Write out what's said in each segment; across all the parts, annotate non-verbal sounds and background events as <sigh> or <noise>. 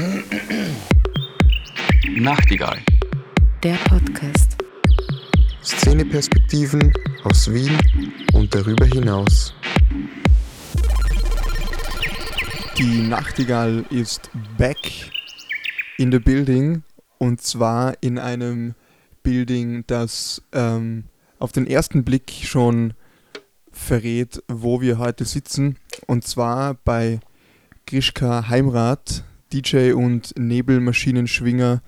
<clears throat> Nachtigall. Der Podcast. Szeneperspektiven aus Wien und darüber hinaus. Die Nachtigall ist back in the building und zwar in einem Building, das ähm, auf den ersten Blick schon verrät, wo wir heute sitzen. Und zwar bei Grischka Heimrat, DJ und Nebelmaschinenschwinger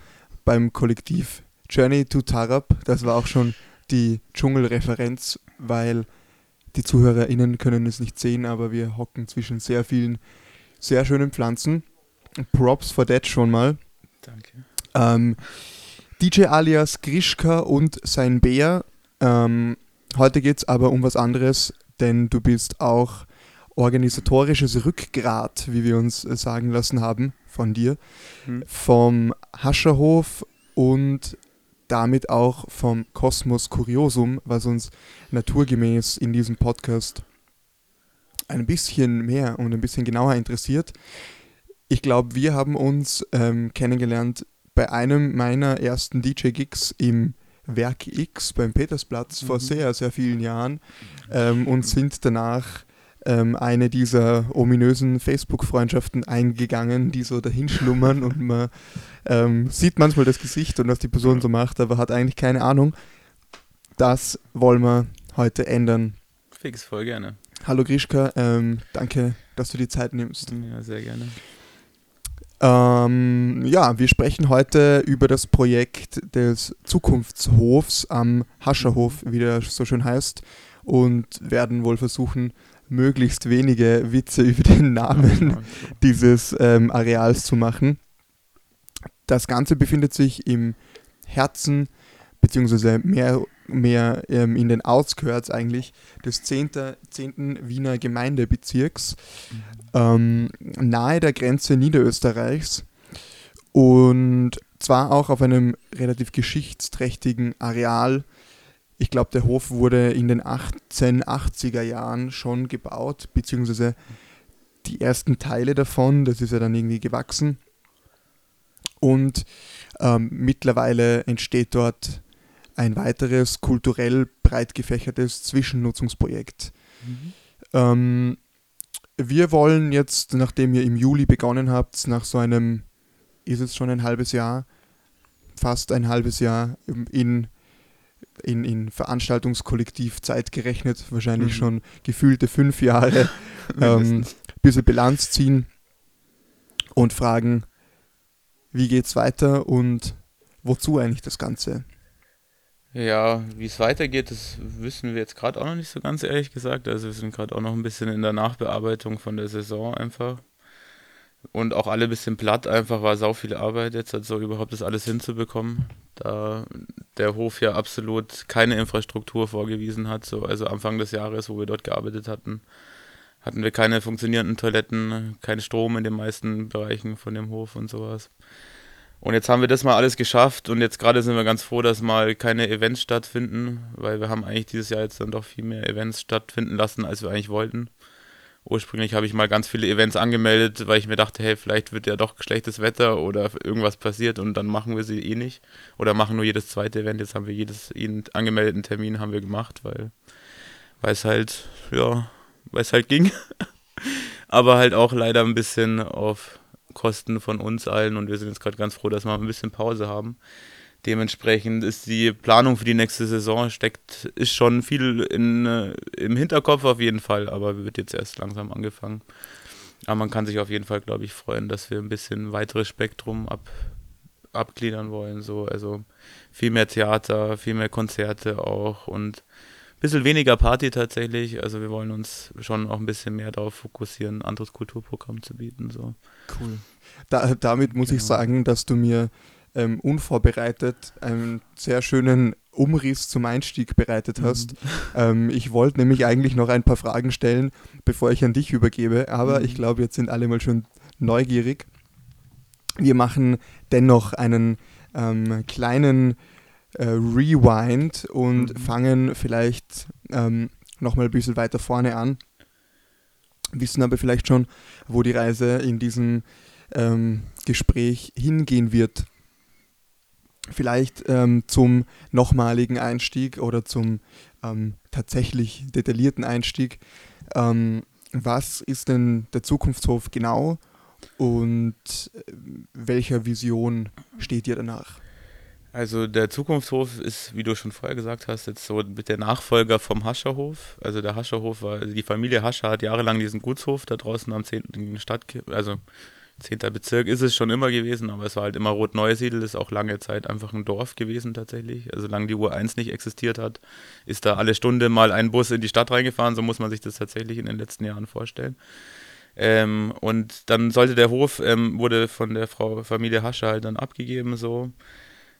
beim Kollektiv Journey to Tarab. Das war auch schon die Dschungelreferenz, weil die ZuhörerInnen können es nicht sehen, aber wir hocken zwischen sehr vielen sehr schönen Pflanzen. Props for that schon mal. Danke. Ähm, DJ alias Grischka und sein Bär. Ähm, heute geht es aber um was anderes, denn du bist auch organisatorisches Rückgrat, wie wir uns äh, sagen lassen haben von dir, Hm. vom Hascherhof und damit auch vom Kosmos Kuriosum, was uns naturgemäß in diesem Podcast ein bisschen mehr und ein bisschen genauer interessiert. Ich glaube, wir haben uns ähm, kennengelernt bei einem meiner ersten DJ-Gigs im Werk X beim Petersplatz vor Mhm. sehr, sehr vielen Jahren ähm, und sind danach ähm, eine dieser ominösen Facebook-Freundschaften eingegangen, die so dahin schlummern und man ähm, sieht manchmal das Gesicht und was die Person so macht, aber hat eigentlich keine Ahnung. Das wollen wir heute ändern. Fix, voll gerne. Hallo Grischka, ähm, danke, dass du die Zeit nimmst. Ja, sehr gerne. Ähm, ja, wir sprechen heute über das Projekt des Zukunftshofs am Hascherhof, wie der so schön heißt, und werden wohl versuchen, möglichst wenige Witze <laughs> über den Namen dieses ähm, Areals zu machen. Das Ganze befindet sich im Herzen, beziehungsweise mehr, mehr ähm, in den Outskirts eigentlich, des 10. 10. Wiener Gemeindebezirks, ähm, nahe der Grenze Niederösterreichs und zwar auch auf einem relativ geschichtsträchtigen Areal. Ich glaube, der Hof wurde in den 1880er Jahren schon gebaut, beziehungsweise die ersten Teile davon, das ist ja dann irgendwie gewachsen. Und ähm, mittlerweile entsteht dort ein weiteres kulturell breit gefächertes Zwischennutzungsprojekt. Mhm. Ähm, wir wollen jetzt, nachdem ihr im Juli begonnen habt, nach so einem, ist es schon ein halbes Jahr, fast ein halbes Jahr in, in, in Veranstaltungskollektiv Zeit gerechnet, wahrscheinlich Mhm. schon gefühlte fünf Jahre, <laughs> ähm, Mindestens. bisschen Bilanz ziehen und fragen, wie geht's weiter und wozu eigentlich das Ganze? Ja, wie es weitergeht, das wissen wir jetzt gerade auch noch nicht so ganz ehrlich gesagt. Also wir sind gerade auch noch ein bisschen in der Nachbearbeitung von der Saison einfach. Und auch alle ein bisschen platt einfach, war sau viel Arbeit jetzt, also überhaupt das alles hinzubekommen. Da der Hof ja absolut keine Infrastruktur vorgewiesen hat. So, also Anfang des Jahres, wo wir dort gearbeitet hatten, hatten wir keine funktionierenden Toiletten, keinen Strom in den meisten Bereichen von dem Hof und sowas. Und jetzt haben wir das mal alles geschafft und jetzt gerade sind wir ganz froh, dass mal keine Events stattfinden, weil wir haben eigentlich dieses Jahr jetzt dann doch viel mehr Events stattfinden lassen, als wir eigentlich wollten. Ursprünglich habe ich mal ganz viele Events angemeldet, weil ich mir dachte, hey, vielleicht wird ja doch schlechtes Wetter oder irgendwas passiert und dann machen wir sie eh nicht. Oder machen nur jedes zweite Event. Jetzt haben wir jedes angemeldeten Termin haben wir gemacht, weil es halt, ja, weil es halt ging. <laughs> Aber halt auch leider ein bisschen auf Kosten von uns allen und wir sind jetzt gerade ganz froh, dass wir ein bisschen Pause haben. Dementsprechend ist die Planung für die nächste Saison steckt, ist schon viel in, äh, im Hinterkopf auf jeden Fall, aber wird jetzt erst langsam angefangen. Aber man kann sich auf jeden Fall, glaube ich, freuen, dass wir ein bisschen weiteres Spektrum ab, abgliedern wollen. So. Also viel mehr Theater, viel mehr Konzerte auch und ein bisschen weniger Party tatsächlich. Also wir wollen uns schon auch ein bisschen mehr darauf fokussieren, ein anderes Kulturprogramm zu bieten. So. Cool. Da, damit muss ich Genau. sagen, dass du mir ähm, unvorbereitet einen sehr schönen Umriss zum Einstieg bereitet hast. Ähm, ich wollte nämlich eigentlich noch ein paar Fragen stellen, bevor ich an dich übergebe, aber Mhm. ich glaube, jetzt sind alle mal schon neugierig. Wir machen dennoch einen ähm, kleinen äh, Rewind und Mhm. fangen vielleicht ähm, nochmal ein bisschen weiter vorne an. Wissen aber vielleicht schon, wo die Reise in diesem ähm, Gespräch hingehen wird. Vielleicht ähm, zum nochmaligen Einstieg oder zum ähm, tatsächlich detaillierten Einstieg. Ähm, was ist denn der Zukunftshof genau und äh, welcher Vision steht ihr danach? Also der Zukunftshof ist, wie du schon vorher gesagt hast, jetzt so mit der Nachfolger vom Hascherhof. Also der Hascherhof war, also die Familie Hascher hat jahrelang diesen Gutshof da draußen am 10. Stadt, also 10. Bezirk ist es schon immer gewesen, aber es war halt immer Rot-Neusiedl, ist auch lange Zeit einfach ein Dorf gewesen tatsächlich. Also solange die Uhr 1 nicht existiert hat, ist da alle Stunde mal ein Bus in die Stadt reingefahren, so muss man sich das tatsächlich in den letzten Jahren vorstellen. Ähm, und dann sollte der Hof, ähm, wurde von der Frau Familie Hascher halt dann abgegeben, so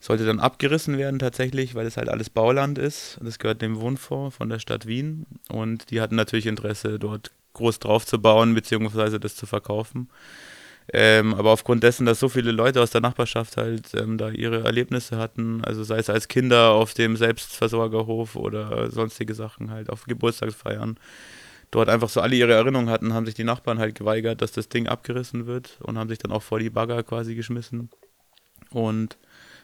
sollte dann abgerissen werden tatsächlich, weil es halt alles Bauland ist. Das gehört dem Wohnfonds von der Stadt Wien und die hatten natürlich Interesse, dort groß drauf zu bauen, beziehungsweise das zu verkaufen. Ähm, aber aufgrund dessen, dass so viele Leute aus der Nachbarschaft halt ähm, da ihre Erlebnisse hatten, also sei es als Kinder auf dem Selbstversorgerhof oder sonstige Sachen halt auf Geburtstagsfeiern, dort einfach so alle ihre Erinnerungen hatten, haben sich die Nachbarn halt geweigert, dass das Ding abgerissen wird und haben sich dann auch vor die Bagger quasi geschmissen. Und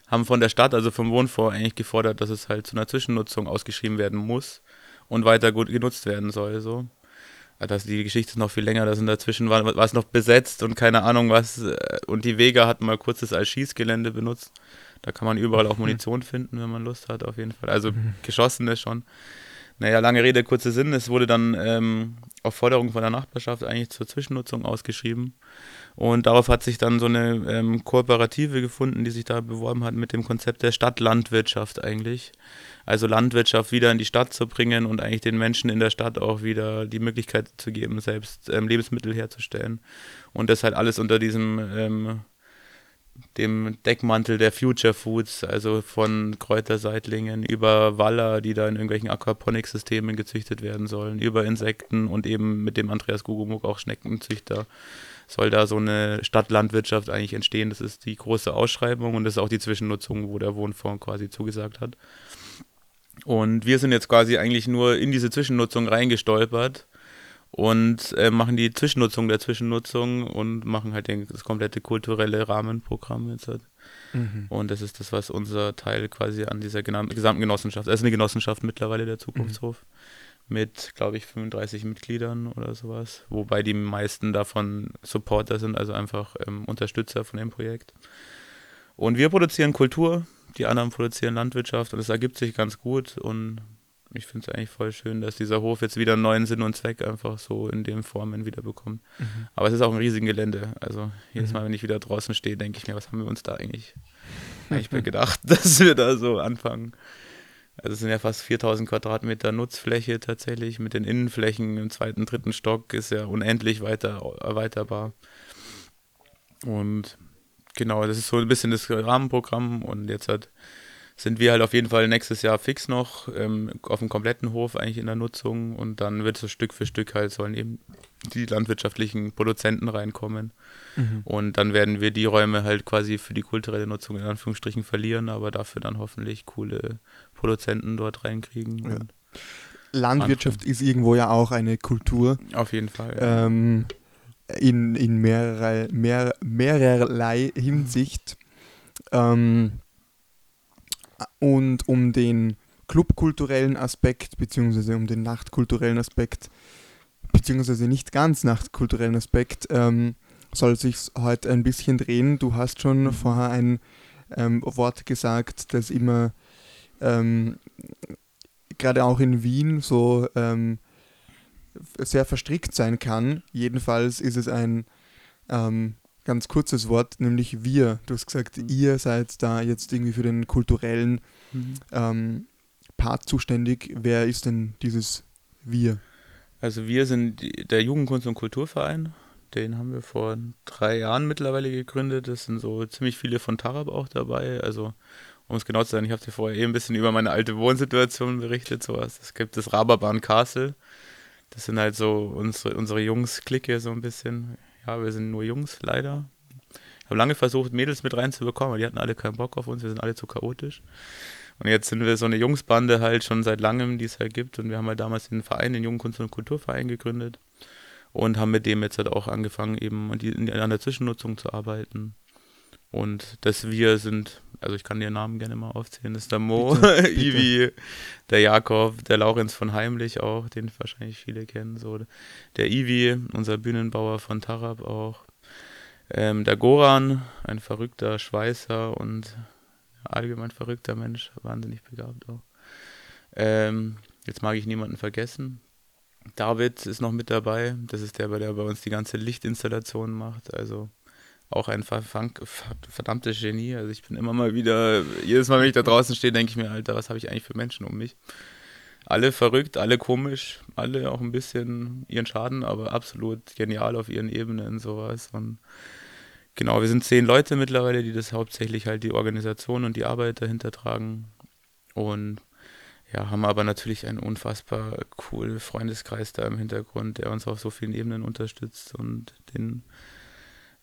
haben von der Stadt, also vom Wohnfonds, eigentlich gefordert, dass es halt zu einer Zwischennutzung ausgeschrieben werden muss und weiter gut genutzt werden soll. So. Das, die Geschichte ist noch viel länger, da sind dazwischen war, war es noch besetzt und keine Ahnung was. Äh, und die Vega hat mal kurz das als Schießgelände benutzt. Da kann man überall auch Munition finden, wenn man Lust hat, auf jeden Fall. Also mhm. geschossene schon. Naja, lange Rede, kurzer Sinn. Es wurde dann ähm, auf Forderung von der Nachbarschaft eigentlich zur Zwischennutzung ausgeschrieben. Und darauf hat sich dann so eine ähm, Kooperative gefunden, die sich da beworben hat mit dem Konzept der Stadtlandwirtschaft eigentlich. Also Landwirtschaft wieder in die Stadt zu bringen und eigentlich den Menschen in der Stadt auch wieder die Möglichkeit zu geben, selbst ähm, Lebensmittel herzustellen. Und das halt alles unter diesem ähm, dem Deckmantel der Future Foods, also von Kräuterseitlingen über Waller, die da in irgendwelchen Aquaponik-Systemen gezüchtet werden sollen, über Insekten und eben mit dem Andreas Gugumuk auch Schneckenzüchter soll da so eine Stadtlandwirtschaft eigentlich entstehen. Das ist die große Ausschreibung und das ist auch die Zwischennutzung, wo der Wohnfonds quasi zugesagt hat. Und wir sind jetzt quasi eigentlich nur in diese Zwischennutzung reingestolpert und äh, machen die Zwischennutzung der Zwischennutzung und machen halt den, das komplette kulturelle Rahmenprogramm jetzt halt. Mhm. Und das ist das, was unser Teil quasi an dieser gesamten Genossenschaft, das ist eine Genossenschaft mittlerweile, der Zukunftshof, mhm. Mit, glaube ich, 35 Mitgliedern oder sowas, wobei die meisten davon Supporter sind, also einfach ähm, Unterstützer von dem Projekt. Und wir produzieren Kultur, die anderen produzieren Landwirtschaft und es ergibt sich ganz gut und ich finde es eigentlich voll schön, dass dieser Hof jetzt wieder einen neuen Sinn und Zweck einfach so in den Formen wieder bekommt. Mhm. Aber es ist auch ein riesiges Gelände. Also jedes mhm. Mal, wenn ich wieder draußen stehe, denke ich mir, was haben wir uns da eigentlich, eigentlich <laughs> gedacht, <laughs> dass wir da so anfangen. Also es sind ja fast 4000 Quadratmeter Nutzfläche tatsächlich. Mit den Innenflächen im zweiten, dritten Stock ist ja unendlich weiter erweiterbar. Und genau, das ist so ein bisschen das Rahmenprogramm und jetzt hat sind wir halt auf jeden Fall nächstes Jahr fix noch ähm, auf dem kompletten Hof eigentlich in der Nutzung und dann wird so Stück für Stück halt sollen eben die landwirtschaftlichen Produzenten reinkommen mhm. und dann werden wir die Räume halt quasi für die kulturelle Nutzung in Anführungsstrichen verlieren, aber dafür dann hoffentlich coole Produzenten dort reinkriegen. Ja. Landwirtschaft anfangen. ist irgendwo ja auch eine Kultur. Auf jeden Fall. Ja. Ähm, in, in mehrerlei, mehr, mehrerlei Hinsicht. Ähm, und um den clubkulturellen Aspekt, beziehungsweise um den nachtkulturellen Aspekt, beziehungsweise nicht ganz nachtkulturellen Aspekt, ähm, soll sich heute ein bisschen drehen. Du hast schon mhm. vorher ein ähm, Wort gesagt, das immer ähm, gerade auch in Wien so ähm, sehr verstrickt sein kann. Jedenfalls ist es ein ähm, ganz kurzes Wort, nämlich wir. Du hast gesagt, mhm. ihr seid da jetzt irgendwie für den kulturellen mhm. ähm, Part zuständig. Wer ist denn dieses wir? Also wir sind der Jugendkunst- und Kulturverein. Den haben wir vor drei Jahren mittlerweile gegründet. Es sind so ziemlich viele von Tarab auch dabei. Also um es genau zu sein, ich habe dir vorher eh ein bisschen über meine alte Wohnsituation berichtet. Sowas. Es gibt das Raberbahn Castle. Das sind halt so unsere, unsere Jungs-Clique so ein bisschen. Ja, wir sind nur Jungs, leider. Ich habe lange versucht, Mädels mit reinzubekommen, aber die hatten alle keinen Bock auf uns, wir sind alle zu chaotisch. Und jetzt sind wir so eine Jungsbande halt schon seit langem, die es halt gibt. Und wir haben halt damals den Verein, den Jungen Kunst- und Kulturverein gegründet. Und haben mit dem jetzt halt auch angefangen, eben an, der Zwischennutzung zu arbeiten. Und das wir sind, also ich kann dir Namen gerne mal aufzählen, das ist der Mo, bitte, <laughs> bitte. Ivi, der Jakob, der Laurenz von Heimlich auch, den wahrscheinlich viele kennen, so. Der Ivi, unser Bühnenbauer von Tarab auch. Ähm, der Goran, ein verrückter Schweißer und allgemein verrückter Mensch, wahnsinnig begabt auch. Ähm, jetzt mag ich niemanden vergessen. David ist noch mit dabei. Das ist der, der bei uns die ganze Lichtinstallation macht. Also auch ein verdammtes Genie. Also ich bin immer mal wieder, jedes Mal, wenn ich da draußen stehe, denke ich mir, Alter, was habe ich eigentlich für Menschen um mich? Alle verrückt, alle komisch, alle auch ein bisschen ihren Schaden, aber absolut genial auf ihren Ebenen sowas. Und genau, wir sind zehn Leute mittlerweile, die das hauptsächlich halt die Organisation und die Arbeit dahinter tragen. Und ja, haben aber natürlich einen unfassbar coolen Freundeskreis da im Hintergrund, der uns auf so vielen Ebenen unterstützt und den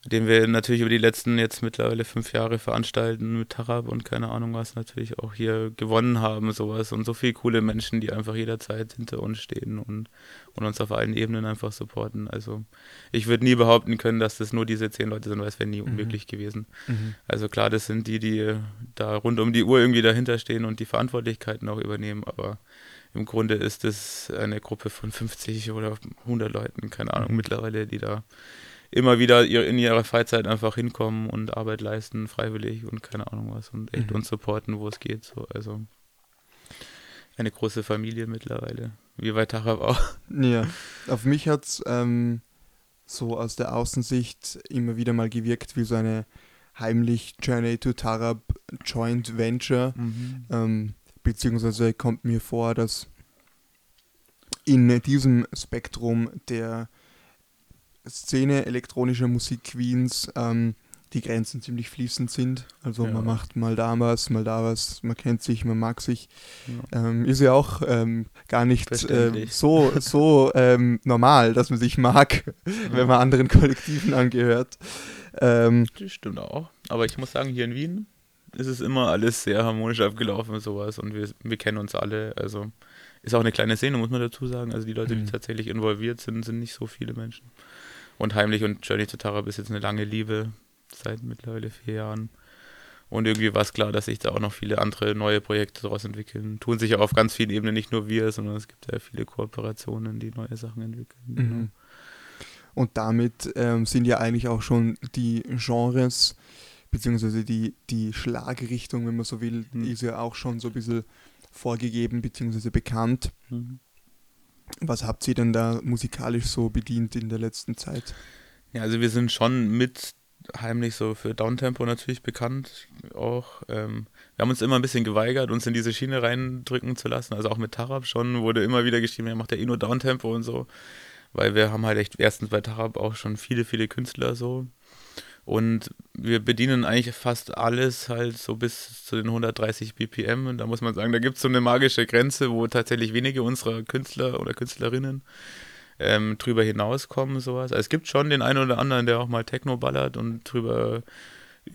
den wir natürlich über die letzten jetzt mittlerweile fünf Jahre veranstalten mit Tarab und keine Ahnung was natürlich auch hier gewonnen haben, sowas und so viele coole Menschen, die einfach jederzeit hinter uns stehen und, und uns auf allen Ebenen einfach supporten. Also ich würde nie behaupten können, dass das nur diese zehn Leute sind, weil es wäre nie mhm. unmöglich gewesen. Mhm. Also klar, das sind die, die da rund um die Uhr irgendwie dahinter stehen und die Verantwortlichkeiten auch übernehmen, aber im Grunde ist es eine Gruppe von 50 oder 100 Leuten, keine Ahnung, mhm. mittlerweile, die da immer wieder in ihrer Freizeit einfach hinkommen und Arbeit leisten, freiwillig und keine Ahnung was und echt mhm. uns supporten, wo es geht. So. Also eine große Familie mittlerweile. Wie bei Tarab auch. Ja, auf mich hat es ähm, so aus der Außensicht immer wieder mal gewirkt wie so eine heimlich Journey to Tarab Joint Venture. Mhm. Ähm, beziehungsweise kommt mir vor, dass in diesem Spektrum der Szene elektronischer Musik Queens ähm, die Grenzen ziemlich fließend sind. Also ja. man macht mal da was, mal da was, man kennt sich, man mag sich. Ja. Ähm, ist ja auch ähm, gar nicht äh, so, so ähm, normal, dass man sich mag, ja. wenn man anderen Kollektiven angehört. Ähm, das stimmt auch. Aber ich muss sagen, hier in Wien ist es immer alles sehr harmonisch abgelaufen und sowas und wir, wir kennen uns alle. Also ist auch eine kleine Szene, muss man dazu sagen. Also die Leute, mhm. die tatsächlich involviert sind, sind nicht so viele Menschen. Und Heimlich und Journey to Tarab ist jetzt eine lange Liebe, seit mittlerweile vier Jahren. Und irgendwie war es klar, dass sich da auch noch viele andere neue Projekte daraus entwickeln. Tun sich ja auf ganz vielen Ebenen nicht nur wir, sondern es gibt ja viele Kooperationen, die neue Sachen entwickeln. Mhm. Genau. Und damit ähm, sind ja eigentlich auch schon die Genres, beziehungsweise die, die Schlagrichtung, wenn man so will, mhm. ist ja auch schon so ein bisschen vorgegeben, beziehungsweise bekannt. Mhm. Was habt ihr denn da musikalisch so bedient in der letzten Zeit? Ja, also wir sind schon mit heimlich so für Downtempo natürlich bekannt auch. Ähm, wir haben uns immer ein bisschen geweigert, uns in diese Schiene reindrücken zu lassen. Also auch mit Tarab schon wurde immer wieder geschrieben, er macht ja eh nur Downtempo und so. Weil wir haben halt echt erstens bei Tarab auch schon viele, viele Künstler so. Und wir bedienen eigentlich fast alles halt so bis zu den 130 BPM. Und da muss man sagen, da gibt es so eine magische Grenze, wo tatsächlich wenige unserer Künstler oder Künstlerinnen ähm, drüber hinauskommen, sowas. Also es gibt schon den einen oder anderen, der auch mal Techno ballert und drüber,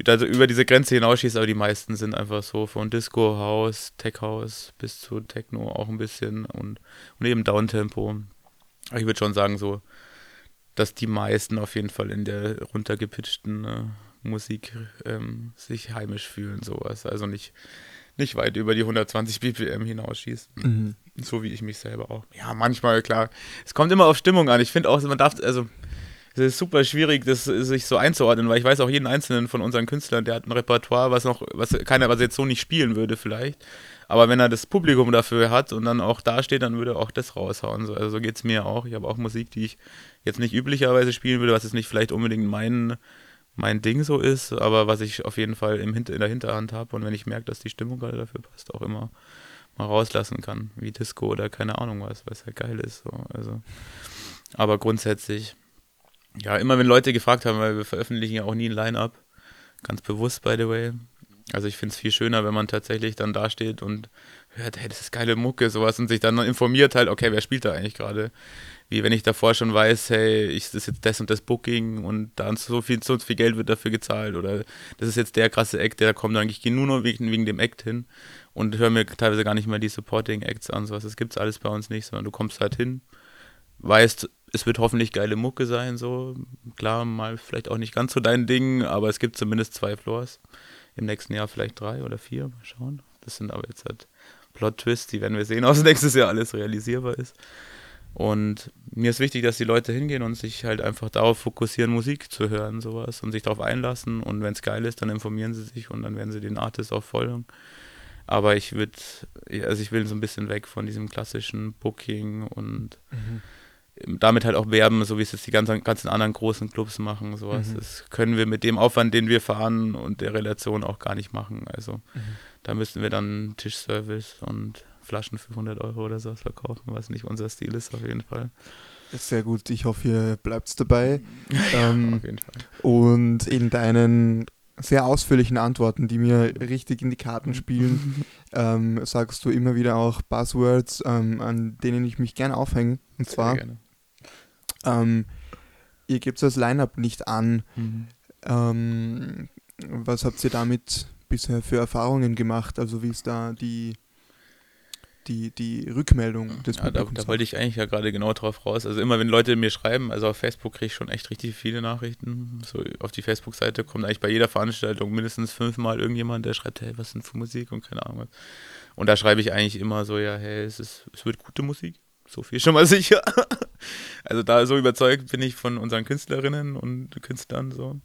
also über diese Grenze hinausschießt, aber die meisten sind einfach so von Disco, House, Tech House bis zu Techno auch ein bisschen und, und eben Downtempo. Ich würde schon sagen, so dass die meisten auf jeden Fall in der runtergepitchten äh, Musik ähm, sich heimisch fühlen, sowas. Also nicht, nicht weit über die 120 BPM hinausschießen. Mhm. So wie ich mich selber auch. Ja, manchmal, klar. Es kommt immer auf Stimmung an. Ich finde auch, man darf, also es ist super schwierig, das sich so einzuordnen, weil ich weiß auch jeden einzelnen von unseren Künstlern, der hat ein Repertoire, was noch, was keiner, was jetzt so nicht spielen würde vielleicht. Aber wenn er das Publikum dafür hat und dann auch dasteht, dann würde er auch das raushauen. So, also so geht es mir auch. Ich habe auch Musik, die ich jetzt nicht üblicherweise spielen würde, was jetzt nicht vielleicht unbedingt mein, mein Ding so ist, aber was ich auf jeden Fall im Hinter, in der Hinterhand habe und wenn ich merke, dass die Stimmung gerade dafür passt, auch immer mal rauslassen kann, wie Disco oder keine Ahnung was, was halt geil ist. So. Also, aber grundsätzlich, ja, immer wenn Leute gefragt haben, weil wir veröffentlichen ja auch nie ein Line-Up, ganz bewusst, by the way, also ich finde es viel schöner, wenn man tatsächlich dann dasteht und hört, hey, das ist geile Mucke, sowas und sich dann informiert halt, okay, wer spielt da eigentlich gerade? Wie wenn ich davor schon weiß, hey, ich, das ist jetzt das und das Booking und dann so viel, so viel Geld wird dafür gezahlt oder das ist jetzt der krasse Act, der kommt dann, ich gehe nur noch wegen, wegen dem Act hin und höre mir teilweise gar nicht mehr die Supporting Acts an, sowas. Das gibt es alles bei uns nicht, sondern du kommst halt hin, weißt, es wird hoffentlich geile Mucke sein, so. Klar, mal vielleicht auch nicht ganz so dein Ding, aber es gibt zumindest zwei Floors. Im nächsten Jahr vielleicht drei oder vier, mal schauen. Das sind aber jetzt halt Plot-Twists, die werden wir sehen, <laughs> aus nächstes Jahr alles realisierbar ist. Und mir ist wichtig, dass die Leute hingehen und sich halt einfach darauf fokussieren, Musik zu hören, sowas und sich darauf einlassen. Und wenn es geil ist, dann informieren sie sich und dann werden sie den Artist auch folgen. Aber ich würde, also ich will so ein bisschen weg von diesem klassischen Booking und mhm. Damit halt auch werben, so wie es jetzt die ganzen, ganzen anderen großen Clubs machen. Sowas. Mhm. Das können wir mit dem Aufwand, den wir fahren und der Relation auch gar nicht machen. Also mhm. da müssten wir dann Tischservice und Flaschen für 100 Euro oder sowas verkaufen, was nicht unser Stil ist auf jeden Fall. Sehr gut, ich hoffe, ihr bleibt dabei. <laughs> ähm, auf jeden Fall. Und in deinen sehr ausführlichen Antworten, die mir richtig in die Karten spielen, <laughs> ähm, sagst du immer wieder auch Buzzwords, ähm, an denen ich mich gerne aufhänge. Und zwar, ähm, ihr gebt das Line-Up nicht an. Mhm. Ähm, was habt ihr damit bisher für Erfahrungen gemacht? Also wie ist da die die, die Rückmeldung des ja, da, da, wollte ich eigentlich ja gerade genau drauf raus. Also immer wenn Leute mir schreiben, also auf Facebook kriege ich schon echt richtig viele Nachrichten. So auf die Facebook-Seite kommt eigentlich bei jeder Veranstaltung mindestens fünfmal irgendjemand, der schreibt, hey, was sind für Musik und keine Ahnung was. Und da schreibe ich eigentlich immer so, ja, hey, es, ist, es wird gute Musik. So viel schon mal <laughs> sicher. also da so überzeugt bin ich von unseren Künstlerinnen und Künstlern so.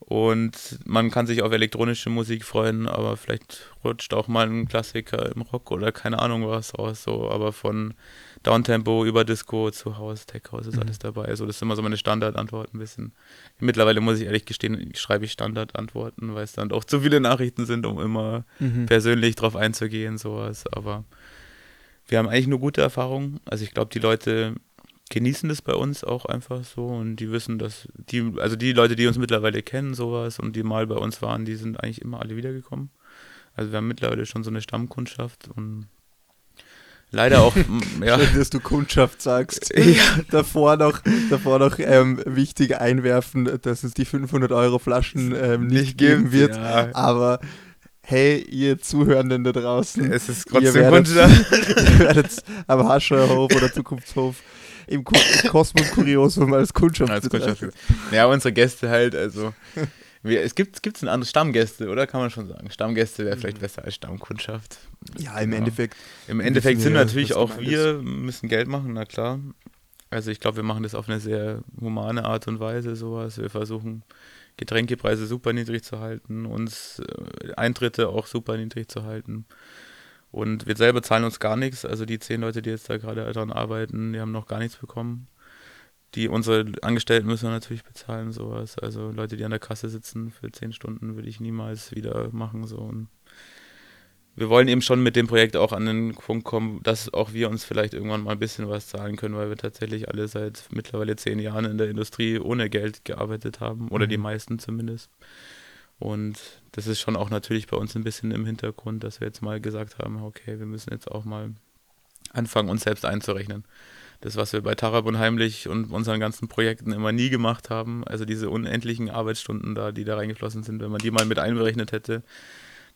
Und man kann sich auf elektronische Musik freuen, aber vielleicht rutscht auch mal ein Klassiker im Rock oder keine Ahnung was raus. So. Aber von Downtempo über Disco zu House, Tech House ist mhm. alles dabei. Also das ist immer so meine Standardantwort ein bisschen. Mittlerweile muss ich ehrlich gestehen, schreibe ich Standardantworten, weil es dann doch zu viele Nachrichten sind, um immer mhm. persönlich drauf einzugehen, sowas. Aber wir haben eigentlich nur gute Erfahrungen. Also ich glaube, die Leute genießen das bei uns auch einfach so und die wissen, dass die, also die Leute, die uns mittlerweile kennen, sowas und die mal bei uns waren, die sind eigentlich immer alle wiedergekommen. Also wir haben mittlerweile schon so eine Stammkundschaft und leider auch, <laughs> ja. Schön, dass du Kundschaft sagst. <laughs> Ja. davor noch, davor noch ähm, wichtig einwerfen, dass es die 500 Euro Flaschen ähm, nicht geben wird, ja. aber hey, ihr Zuhörenden da draußen. Es ist trotzdem ihr werdet, <laughs> ihr werdet am Hascherhof oder Zukunftshof im Kosmos Kuriosum als Kundschaft. Als Kundschaft. Ja, unsere Gäste halt, also. Wir, es gibt es ein anderes Stammgäste, oder? Kann man schon sagen. Stammgäste wäre vielleicht mhm. besser als Stammkundschaft. Ja, im genau. Endeffekt. Im Endeffekt sind natürlich auch wir, müssen Geld machen, na klar. Also ich glaube, wir machen das auf eine sehr humane Art und Weise, sowas. Wir versuchen Getränkepreise super niedrig zu halten, uns äh, Eintritte auch super niedrig zu halten. Und wir selber zahlen uns gar nichts. Also die zehn Leute, die jetzt da gerade daran arbeiten, die haben noch gar nichts bekommen. Die unsere Angestellten müssen wir natürlich bezahlen, sowas. Also Leute, die an der Kasse sitzen für zehn Stunden, würde ich niemals wieder machen. So. Und wir wollen eben schon mit dem Projekt auch an den Punkt kommen, dass auch wir uns vielleicht irgendwann mal ein bisschen was zahlen können, weil wir tatsächlich alle seit mittlerweile zehn Jahren in der Industrie ohne Geld gearbeitet haben, oder mhm. die meisten zumindest. Und das ist schon auch natürlich bei uns ein bisschen im Hintergrund, dass wir jetzt mal gesagt haben, okay, wir müssen jetzt auch mal anfangen, uns selbst einzurechnen. Das, was wir bei Tarabun heimlich und unseren ganzen Projekten immer nie gemacht haben, also diese unendlichen Arbeitsstunden da, die da reingeflossen sind, wenn man die mal mit einberechnet hätte,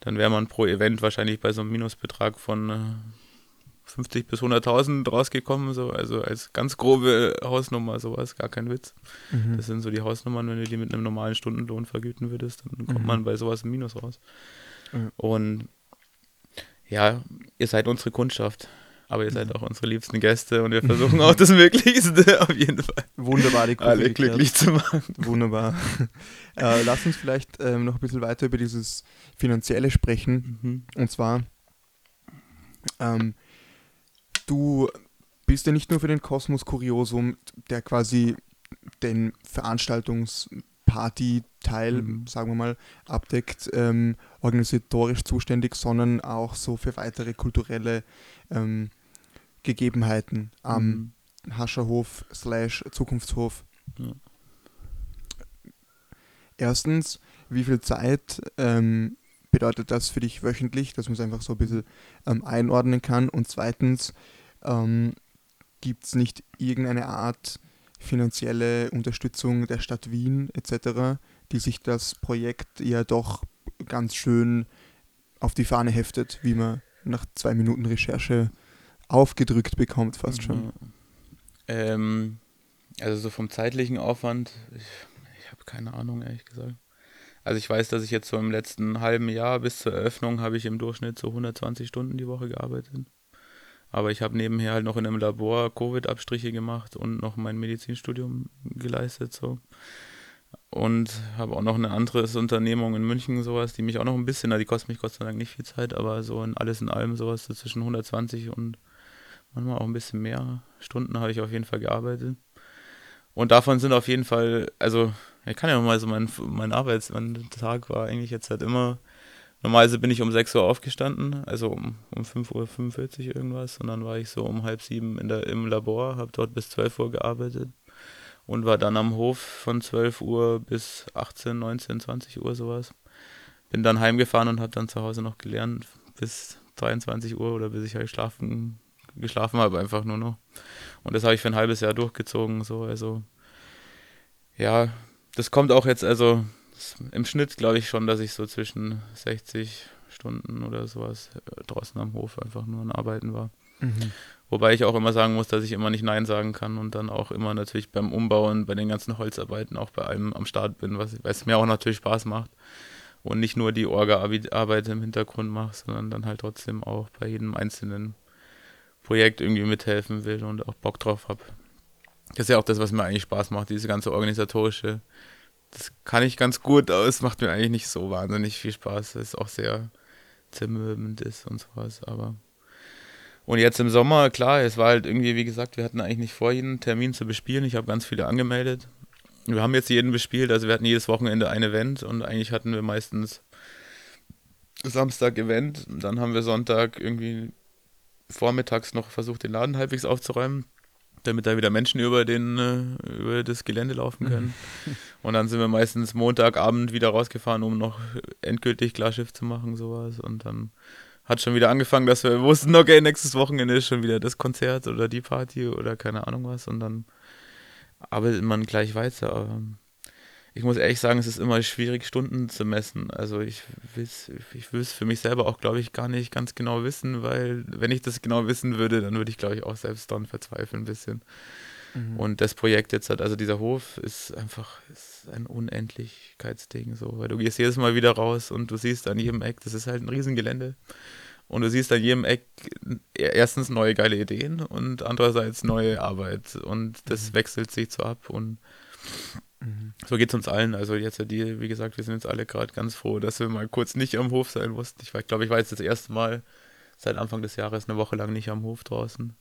dann wäre man pro Event wahrscheinlich bei so einem Minusbetrag von äh, 50 bis 100.000 rausgekommen, so, also als ganz grobe Hausnummer, sowas, gar kein Witz. Mhm. Das sind so die Hausnummern, wenn du die mit einem normalen Stundenlohn vergüten würdest, dann kommt mhm. man bei sowas im Minus raus. Mhm. Und ja, ihr seid unsere Kundschaft, aber ihr seid auch unsere liebsten Gäste und wir versuchen auch <laughs> das Möglichste auf jeden Fall. Wunderbar, die Kuh Alle glücklich zu machen. Wunderbar. <laughs> äh, lass uns vielleicht ähm, noch ein bisschen weiter über dieses Finanzielle sprechen. Mhm. Und zwar, ähm, du bist ja nicht nur für den Kosmos Kuriosum, der quasi den Veranstaltungsparty-Teil, mhm. sagen wir mal, abdeckt, ähm, organisatorisch zuständig, sondern auch so für weitere kulturelle ähm, Gegebenheiten am mhm. Hascherhof slash Zukunftshof. Ja. Erstens, wie viel Zeit ähm, bedeutet das für dich wöchentlich, dass man es einfach so ein bisschen ähm, einordnen kann? Und zweitens, ähm, gibt es nicht irgendeine Art finanzielle Unterstützung der Stadt Wien etc., die sich das Projekt ja doch ganz schön auf die Fahne heftet, wie man nach zwei Minuten Recherche aufgedrückt bekommt, fast schon. Ähm, Also so vom zeitlichen Aufwand, ich, ich habe keine Ahnung, ehrlich gesagt. Also ich weiß, dass ich jetzt so im letzten halben Jahr bis zur Eröffnung habe ich im Durchschnitt so 120 Stunden die Woche gearbeitet. Aber ich habe nebenher halt noch in einem Labor Covid-Abstriche gemacht und noch mein Medizinstudium geleistet so. Und habe auch noch eine andere Unternehmung in München, sowas, die mich auch noch ein bisschen, die kostet mich Gott sei Dank nicht viel Zeit, aber so in alles in allem sowas so zwischen 120 und manchmal auch ein bisschen mehr Stunden habe ich auf jeden Fall gearbeitet. Und davon sind auf jeden Fall, also ich kann ja mal so mein, mein Arbeits, mein Tag war eigentlich jetzt halt immer, normalerweise bin ich um 6 Uhr aufgestanden, also um, um 5.45 Uhr irgendwas und dann war ich so um halb sieben in der, im Labor, habe dort bis 12 Uhr gearbeitet und war dann am Hof von 12 Uhr bis 18, 19, 20 Uhr sowas. Bin dann heimgefahren und habe dann zu Hause noch gelernt bis 23 Uhr oder bis ich halt schlafen, geschlafen habe einfach nur noch. Und das habe ich für ein halbes Jahr durchgezogen, so, also ja, das kommt auch jetzt, also im Schnitt glaube ich schon, dass ich so zwischen 60 Stunden oder sowas äh, draußen am Hof einfach nur an Arbeiten war. Mhm. Wobei ich auch immer sagen muss, dass ich immer nicht Nein sagen kann und dann auch immer natürlich beim Umbauen, bei den ganzen Holzarbeiten auch bei einem am Start bin, was, was mir auch natürlich Spaß macht. Und nicht nur die Orga-Arbeit im Hintergrund mache, sondern dann halt trotzdem auch bei jedem einzelnen Projekt irgendwie mithelfen will und auch Bock drauf habe. Das ist ja auch das, was mir eigentlich Spaß macht, diese ganze organisatorische. Das kann ich ganz gut, aber es macht mir eigentlich nicht so wahnsinnig viel Spaß. Es ist auch sehr zermürbend ist und sowas, aber und jetzt im Sommer, klar, es war halt irgendwie, wie gesagt, wir hatten eigentlich nicht vor, jeden Termin zu bespielen. Ich habe ganz viele angemeldet. Wir haben jetzt jeden bespielt, also wir hatten jedes Wochenende ein Event und eigentlich hatten wir meistens Samstag Event. Dann haben wir Sonntag irgendwie vormittags noch versucht, den Laden halbwegs aufzuräumen, damit da wieder Menschen über, den, äh, über das Gelände laufen können. <laughs> Und dann sind wir meistens Montagabend wieder rausgefahren, um noch endgültig Klarschiff zu machen, sowas. Und dann hat schon wieder angefangen, dass wir wussten, okay, nächstes Wochenende ist schon wieder das Konzert oder die Party oder keine Ahnung was und dann arbeitet man gleich weiter. Ich muss ehrlich sagen, es ist immer schwierig, Stunden zu messen. Also ich will es ich will's für mich selber auch, glaube ich, gar nicht ganz genau wissen, weil wenn ich das genau wissen würde, dann würde ich, glaube ich, auch selbst dann verzweifeln ein bisschen. Mhm. Und das Projekt jetzt hat, also dieser Hof ist einfach ist ein Unendlichkeitsding, so, weil du gehst jedes Mal wieder raus und du siehst an jedem Eck, das ist halt ein Riesengelände. Und du siehst an jedem Eck erstens neue geile Ideen und andererseits neue Arbeit. Und das mhm. wechselt sich so ab und mhm. so geht es uns allen. Also jetzt die, wie gesagt, wir sind jetzt alle gerade ganz froh, dass wir mal kurz nicht am Hof sein mussten. Ich glaube, ich war jetzt das erste Mal seit Anfang des Jahres eine Woche lang nicht am Hof draußen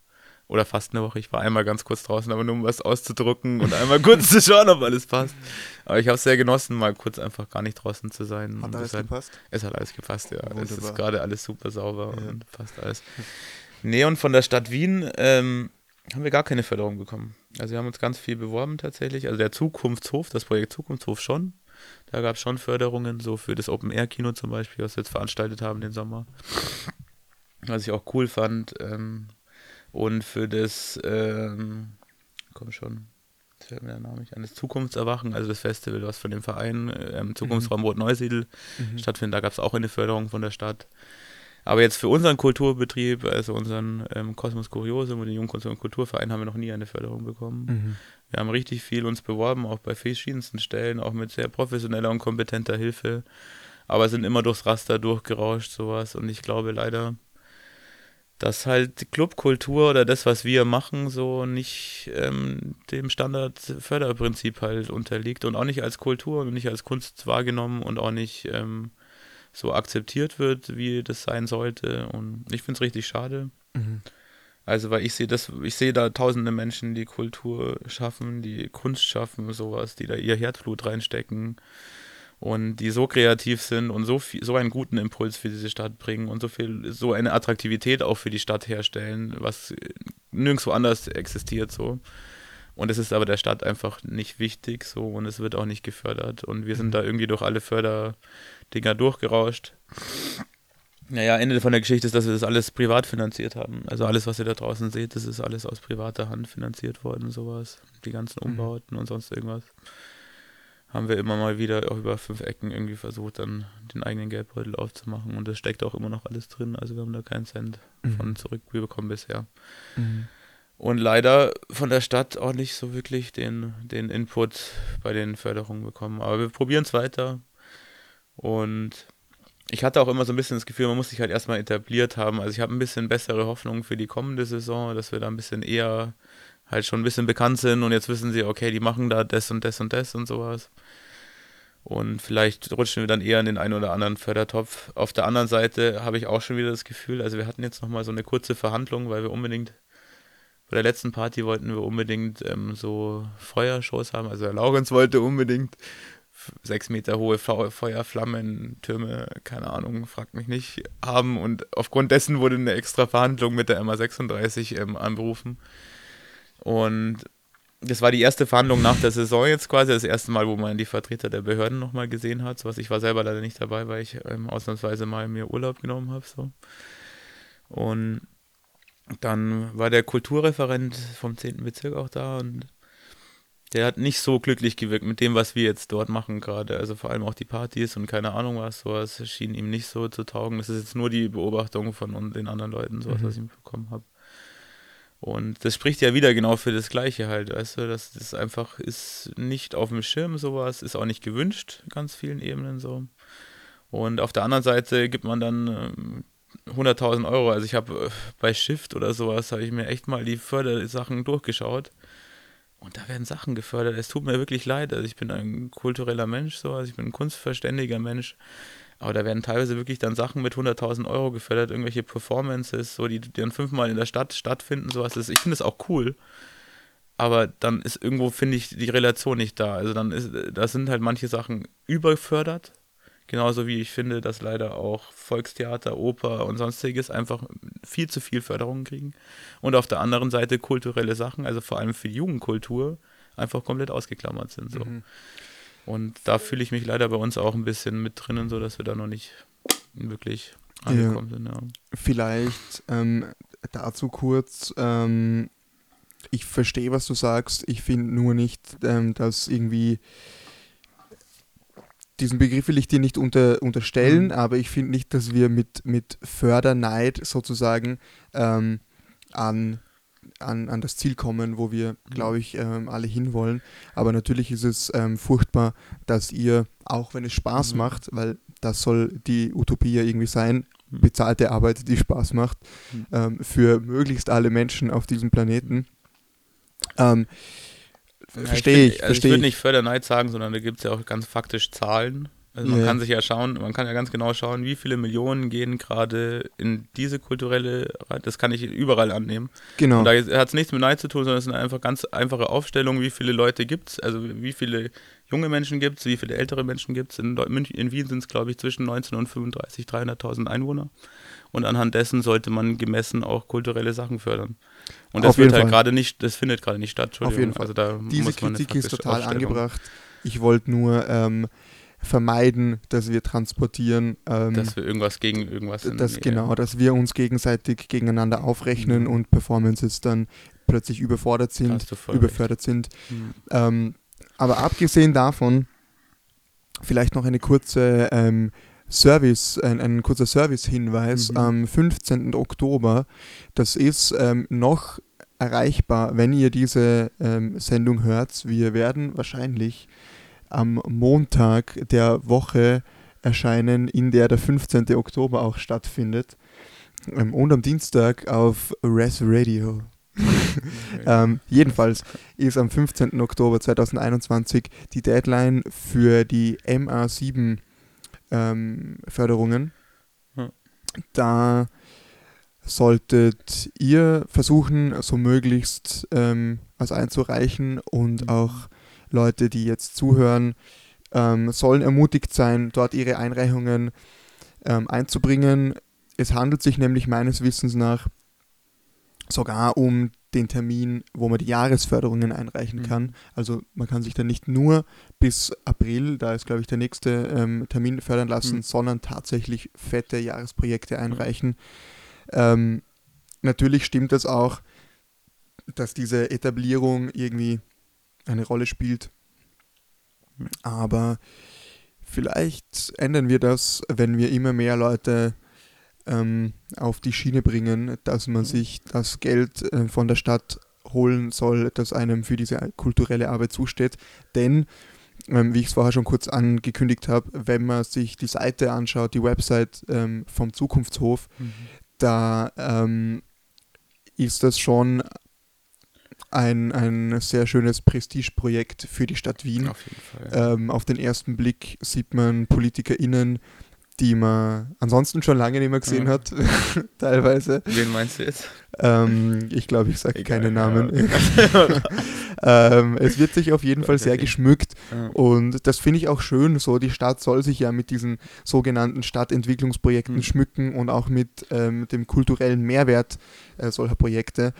oder fast eine Woche. Ich war einmal ganz kurz draußen, aber nur um was auszudrucken und einmal kurz zu schauen, ob alles passt. Aber ich habe es sehr genossen, mal kurz einfach gar nicht draußen zu sein. Hat alles gepasst? Es hat alles gepasst, ja. Wunderbar. Es ist gerade alles super sauber ja. und passt alles. Nee, und von der Stadt Wien ähm, haben wir gar keine Förderung bekommen. Also wir haben uns ganz viel beworben tatsächlich. Also der Zukunftshof, das Projekt Zukunftshof schon. Da gab es schon Förderungen, so für das Open-Air-Kino zum Beispiel, was wir jetzt veranstaltet haben den Sommer. Was ich auch cool fand. Ähm, und für das, ähm, komm schon, jetzt fällt mir der Name nicht an, das Zukunftserwachen, also das Festival, was von dem Verein ähm, Zukunftsraum mhm. Rot Neusiedl mhm. stattfindet, da gab es auch eine Förderung von der Stadt. Aber jetzt für unseren Kulturbetrieb, also unseren ähm, Kosmos Kuriosum und den Jungkunst- und Kulturverein, haben wir noch nie eine Förderung bekommen. Mhm. Wir haben richtig viel uns beworben, auch bei verschiedensten Stellen, auch mit sehr professioneller und kompetenter Hilfe. Aber sind immer durchs Raster durchgerauscht, sowas. Und ich glaube leider, dass halt die Clubkultur oder das, was wir machen, so nicht ähm, dem Standardförderprinzip halt unterliegt und auch nicht als Kultur und nicht als Kunst wahrgenommen und auch nicht ähm, so akzeptiert wird, wie das sein sollte. Und ich finde es richtig schade. Mhm. Also, weil ich sehe das, ich sehe da tausende Menschen, die Kultur schaffen, die Kunst schaffen, sowas, die da ihr Herzblut reinstecken und die so kreativ sind und so viel, so einen guten Impuls für diese Stadt bringen und so viel, so eine Attraktivität auch für die Stadt herstellen, was nirgendwo anders existiert so. Und es ist aber der Stadt einfach nicht wichtig so und es wird auch nicht gefördert. Und wir sind da irgendwie durch alle Förderdinger durchgerauscht. Naja, Ende von der Geschichte ist, dass wir das alles privat finanziert haben. Also alles, was ihr da draußen seht, das ist alles aus privater Hand finanziert worden, sowas. Die ganzen mhm. Umbauten mhm. und sonst irgendwas haben wir immer mal wieder auch über fünf Ecken irgendwie versucht, dann den eigenen Geldbeutel aufzumachen. Und das steckt auch immer noch alles drin. Also wir haben da keinen Cent mhm. von zurückbekommen bisher. Mhm. Und leider von der Stadt auch nicht so wirklich den, den Input bei den Förderungen bekommen. Aber wir probieren es weiter. Und ich hatte auch immer so ein bisschen das Gefühl, man muss sich halt erstmal etabliert haben. Also ich habe ein bisschen bessere Hoffnung für die kommende Saison, dass wir da ein bisschen eher halt schon ein bisschen bekannt sind und jetzt wissen sie, okay, die machen da das und das und das und sowas. Und vielleicht rutschen wir dann eher in den einen oder anderen Fördertopf. Auf der anderen Seite habe ich auch schon wieder das Gefühl, also wir hatten jetzt nochmal so eine kurze Verhandlung, weil wir unbedingt, bei der letzten Party wollten wir unbedingt ähm, so Feuershows haben. Also der Laurenz wollte unbedingt sechs Meter hohe Feuerflammen, Türme, keine Ahnung, fragt mich nicht, haben. Und aufgrund dessen wurde eine extra Verhandlung mit der MA36 ähm, anberufen. Und das war die erste Verhandlung nach der Saison jetzt quasi, das erste Mal, wo man die Vertreter der Behörden nochmal gesehen hat. Was ich war selber leider nicht dabei, weil ich ähm, ausnahmsweise mal mir Urlaub genommen habe. So. Und dann war der Kulturreferent vom 10. Bezirk auch da und der hat nicht so glücklich gewirkt mit dem, was wir jetzt dort machen gerade. Also vor allem auch die Partys und keine Ahnung was, sowas schien ihm nicht so zu taugen. Das ist jetzt nur die Beobachtung von den anderen Leuten, sowas, mhm. was ich bekommen habe. Und das spricht ja wieder genau für das Gleiche halt, weißt du, das einfach ist nicht auf dem Schirm sowas, ist auch nicht gewünscht, ganz vielen Ebenen so. Und auf der anderen Seite gibt man dann 100.000 ähm, Euro. Also ich habe äh, bei Shift oder sowas, habe ich mir echt mal die Fördersachen durchgeschaut. Und da werden Sachen gefördert. Es tut mir wirklich leid. Also ich bin ein kultureller Mensch, so, also ich bin ein kunstverständiger Mensch. Aber da werden teilweise wirklich dann Sachen mit 100.000 Euro gefördert, irgendwelche Performances, so, die, die dann fünfmal in der Stadt stattfinden, sowas. Das, ich finde es auch cool. Aber dann ist irgendwo, finde ich, die Relation nicht da. Also dann ist, da sind halt manche Sachen überfördert. Genauso wie ich finde, dass leider auch Volkstheater, Oper und sonstiges einfach viel zu viel Förderung kriegen. Und auf der anderen Seite kulturelle Sachen, also vor allem für die Jugendkultur, einfach komplett ausgeklammert sind. So. Mhm. Und da fühle ich mich leider bei uns auch ein bisschen mit drinnen, so dass wir da noch nicht wirklich angekommen ja. sind. Ja. Vielleicht ähm, dazu kurz, ähm, ich verstehe, was du sagst. Ich finde nur nicht, ähm, dass irgendwie diesen Begriff will ich dir nicht unter, unterstellen, mhm. aber ich finde nicht, dass wir mit, mit Förderneid sozusagen ähm, an an, an das Ziel kommen, wo wir, mhm. glaube ich, ähm, alle hinwollen. Aber natürlich ist es ähm, furchtbar, dass ihr, auch wenn es Spaß mhm. macht, weil das soll die Utopie ja irgendwie sein, mhm. bezahlte Arbeit, die Spaß macht, mhm. ähm, für möglichst alle Menschen auf diesem Planeten. Ähm, ja, verstehe ich. also ich würde nicht Förderneid sagen, sondern da gibt es ja auch ganz faktisch Zahlen. Also man ja. kann sich ja schauen, man kann ja ganz genau schauen, wie viele Millionen gehen gerade in diese kulturelle, das kann ich überall annehmen. Genau. Und da hat es nichts mit Neid zu tun, sondern es ist eine einfach ganz einfache Aufstellung, wie viele Leute gibt es, also wie viele junge Menschen gibt es, wie viele ältere Menschen gibt es. In, in, Wien sind es, glaube ich, zwischen 19 und 35, 300.000 Einwohner. Und anhand dessen sollte man gemessen auch kulturelle Sachen fördern. Und das wird halt gerade nicht, das findet gerade nicht statt. Auf jeden Fall. Also da Diese Kritik ist total angebracht. Ich wollte nur ähm, vermeiden, dass wir transportieren. Ähm, dass wir irgendwas gegen irgendwas. Das, genau, dass wir uns gegenseitig gegeneinander aufrechnen mhm. und Performances dann plötzlich überfordert sind, überfördert recht. sind. Mhm. Ähm, aber abgesehen davon, vielleicht noch eine kurze ähm, Service, ein, ein kurzer Service-Hinweis mhm. am 15. Oktober. Das ist ähm, noch erreichbar, wenn ihr diese ähm, Sendung hört. Wir werden wahrscheinlich am Montag der Woche erscheinen, in der der 15. Oktober auch stattfindet. Ähm, und am Dienstag auf Res Radio. <laughs> <laughs> ähm, jedenfalls ist am 15. Oktober 2021 die Deadline für die MA7 ähm, Förderungen. Hm. Da solltet ihr versuchen, so möglichst ähm, was einzureichen und mhm. auch Leute, die jetzt zuhören, ähm, sollen ermutigt sein, dort ihre Einreichungen ähm, einzubringen. Es handelt sich nämlich meines Wissens nach sogar um den Termin, wo man die Jahresförderungen einreichen mhm. kann. Also man kann sich dann nicht nur bis April, da ist glaube ich der nächste ähm, Termin fördern lassen, mhm. sondern tatsächlich fette Jahresprojekte mhm. einreichen. Mhm. Ähm, natürlich stimmt es das auch, dass diese Etablierung irgendwie eine Rolle spielt. Aber vielleicht ändern wir das, wenn wir immer mehr Leute ähm, auf die Schiene bringen, dass man sich das Geld äh, von der Stadt holen soll, das einem für diese kulturelle Arbeit zusteht. Denn, ähm, wie ich es vorher schon kurz angekündigt habe, wenn man sich die Seite anschaut, die Website ähm, vom Zukunftshof, Mhm. da ähm, ist das schon ein, ein sehr schönes Prestigeprojekt für die Stadt Wien. Auf jeden Fall. Ähm, auf den ersten Blick sieht man PolitikerInnen, die man ansonsten schon lange nicht mehr gesehen Ja. hat, <laughs> teilweise. Wen meinst du jetzt? Ähm, ich glaube, ich sage keine Namen. <laughs> ähm, es wird sich auf jeden Fall sehr geschmückt Ja. und das finde ich auch schön. So, die Stadt soll sich ja mit diesen sogenannten Stadtentwicklungsprojekten Mhm. schmücken und auch mit ähm, dem kulturellen Mehrwert äh, solcher Projekte.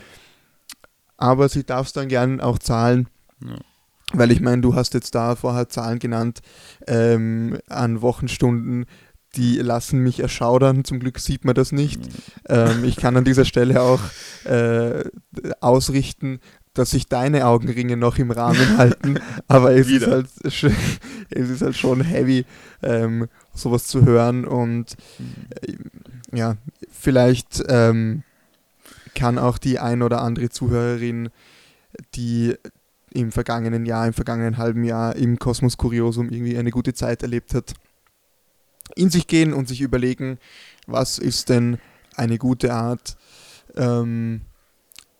Aber sie darf es dann gern auch zahlen. Ja. Weil ich meine, du hast jetzt da vorher Zahlen genannt ähm, an Wochenstunden, die lassen mich erschaudern. Zum Glück sieht man das nicht. Ähm, ich kann an dieser Stelle auch äh, ausrichten, dass sich deine Augenringe noch im Rahmen <laughs> halten, aber es ist, halt, es ist halt schon heavy, ähm, sowas zu hören und äh, ja, vielleicht ähm, kann auch die ein oder andere Zuhörerin, die im vergangenen Jahr, im vergangenen halben Jahr im Kosmos Kuriosum irgendwie eine gute Zeit erlebt hat, in sich gehen und sich überlegen, was ist denn eine gute Art, ähm,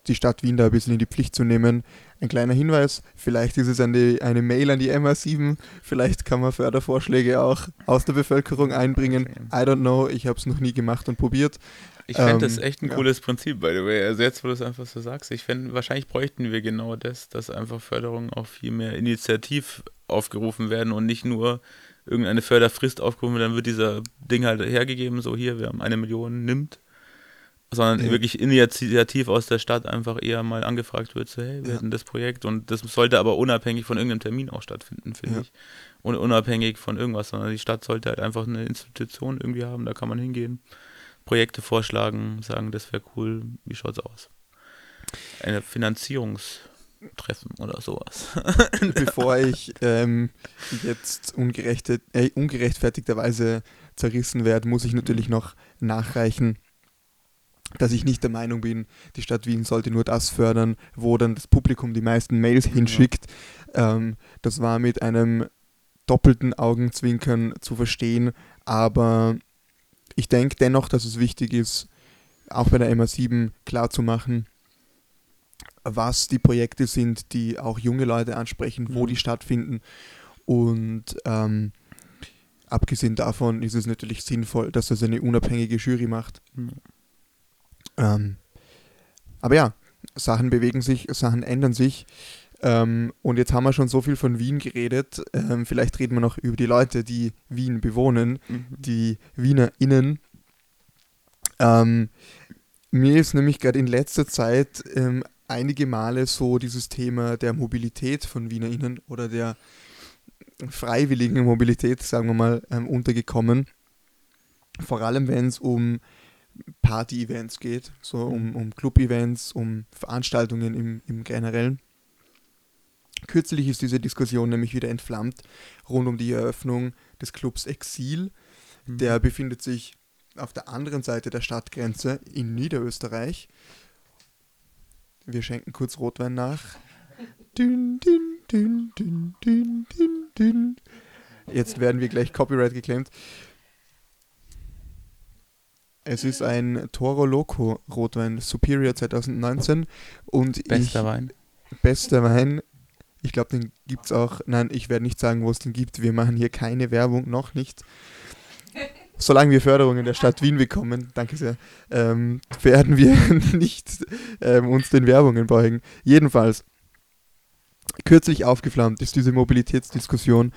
die Stadt Wien da ein bisschen in die Pflicht zu nehmen. Ein kleiner Hinweis, vielleicht ist es eine, eine Mail an die MA7, vielleicht kann man Fördervorschläge auch aus der Bevölkerung einbringen. I don't know, ich habe es noch nie gemacht und probiert. Ich fände Ähm, das echt ein ja. cooles Prinzip, by the way. Also jetzt, wo du es einfach so sagst, ich fände, wahrscheinlich bräuchten wir genau das, dass einfach Förderungen auch viel mehr initiativ aufgerufen werden und nicht nur irgendeine Förderfrist aufgerufen dann wird dieser Ding halt hergegeben, so hier, wir haben eine Million, nimmt. Sondern Ja. wirklich initiativ aus der Stadt einfach eher mal angefragt wird, so hey, wir Ja. hätten das Projekt und das sollte aber unabhängig von irgendeinem Termin auch stattfinden, finde Ja. ich. Und unabhängig von irgendwas, sondern die Stadt sollte halt einfach eine Institution irgendwie haben, da kann man hingehen. Projekte vorschlagen, sagen, das wäre cool, wie schaut's aus? Eine Finanzierungstreffen oder sowas. <laughs> Bevor ich ähm, jetzt ungerechte, äh, ungerechtfertigterweise zerrissen werde, muss ich natürlich noch nachreichen, dass ich nicht der Meinung bin, die Stadt Wien sollte nur das fördern, wo dann das Publikum die meisten Mails hinschickt. Ähm, das war mit einem doppelten Augenzwinkern zu verstehen, aber ich denke dennoch, dass es wichtig ist, auch bei der MA7 klarzumachen, was die Projekte sind, die auch junge Leute ansprechen, wo Mhm. die stattfinden. Und ähm, abgesehen davon ist es natürlich sinnvoll, dass das eine unabhängige Jury macht. Mhm. Ähm, aber ja, Sachen bewegen sich, Sachen ändern sich. Ähm, und jetzt haben wir schon so viel von Wien geredet. Ähm, vielleicht reden wir noch über die Leute, die Wien bewohnen, die WienerInnen. Ähm, mir ist nämlich gerade in letzter Zeit ähm, einige Male so dieses Thema der Mobilität von WienerInnen oder der freiwilligen Mobilität, sagen wir mal, ähm, untergekommen. Vor allem, wenn es um Party-Events geht, so um, um Club-Events, um Veranstaltungen im, im Generellen. Kürzlich ist diese Diskussion nämlich wieder entflammt rund um die Eröffnung des Clubs Exil. Mhm. Der befindet sich auf der anderen Seite der Stadtgrenze in Niederösterreich. Wir schenken kurz Rotwein nach. Dün, dün, dün, dün, dün, dün, dün. Jetzt werden wir gleich Copyright geclaimed. Es ist ein Toro Loco Rotwein Superior 2019 und Bester ich, Wein. bester Wein. Ich glaube, den gibt es auch. Nein, ich werde nicht sagen, wo es den gibt. Wir machen hier keine Werbung, noch nicht. Solange wir Förderung in der Stadt Wien bekommen, danke sehr, ähm, werden wir <laughs> nicht ähm, uns den Werbungen beugen. Jedenfalls, kürzlich aufgeflammt ist diese Mobilitätsdiskussion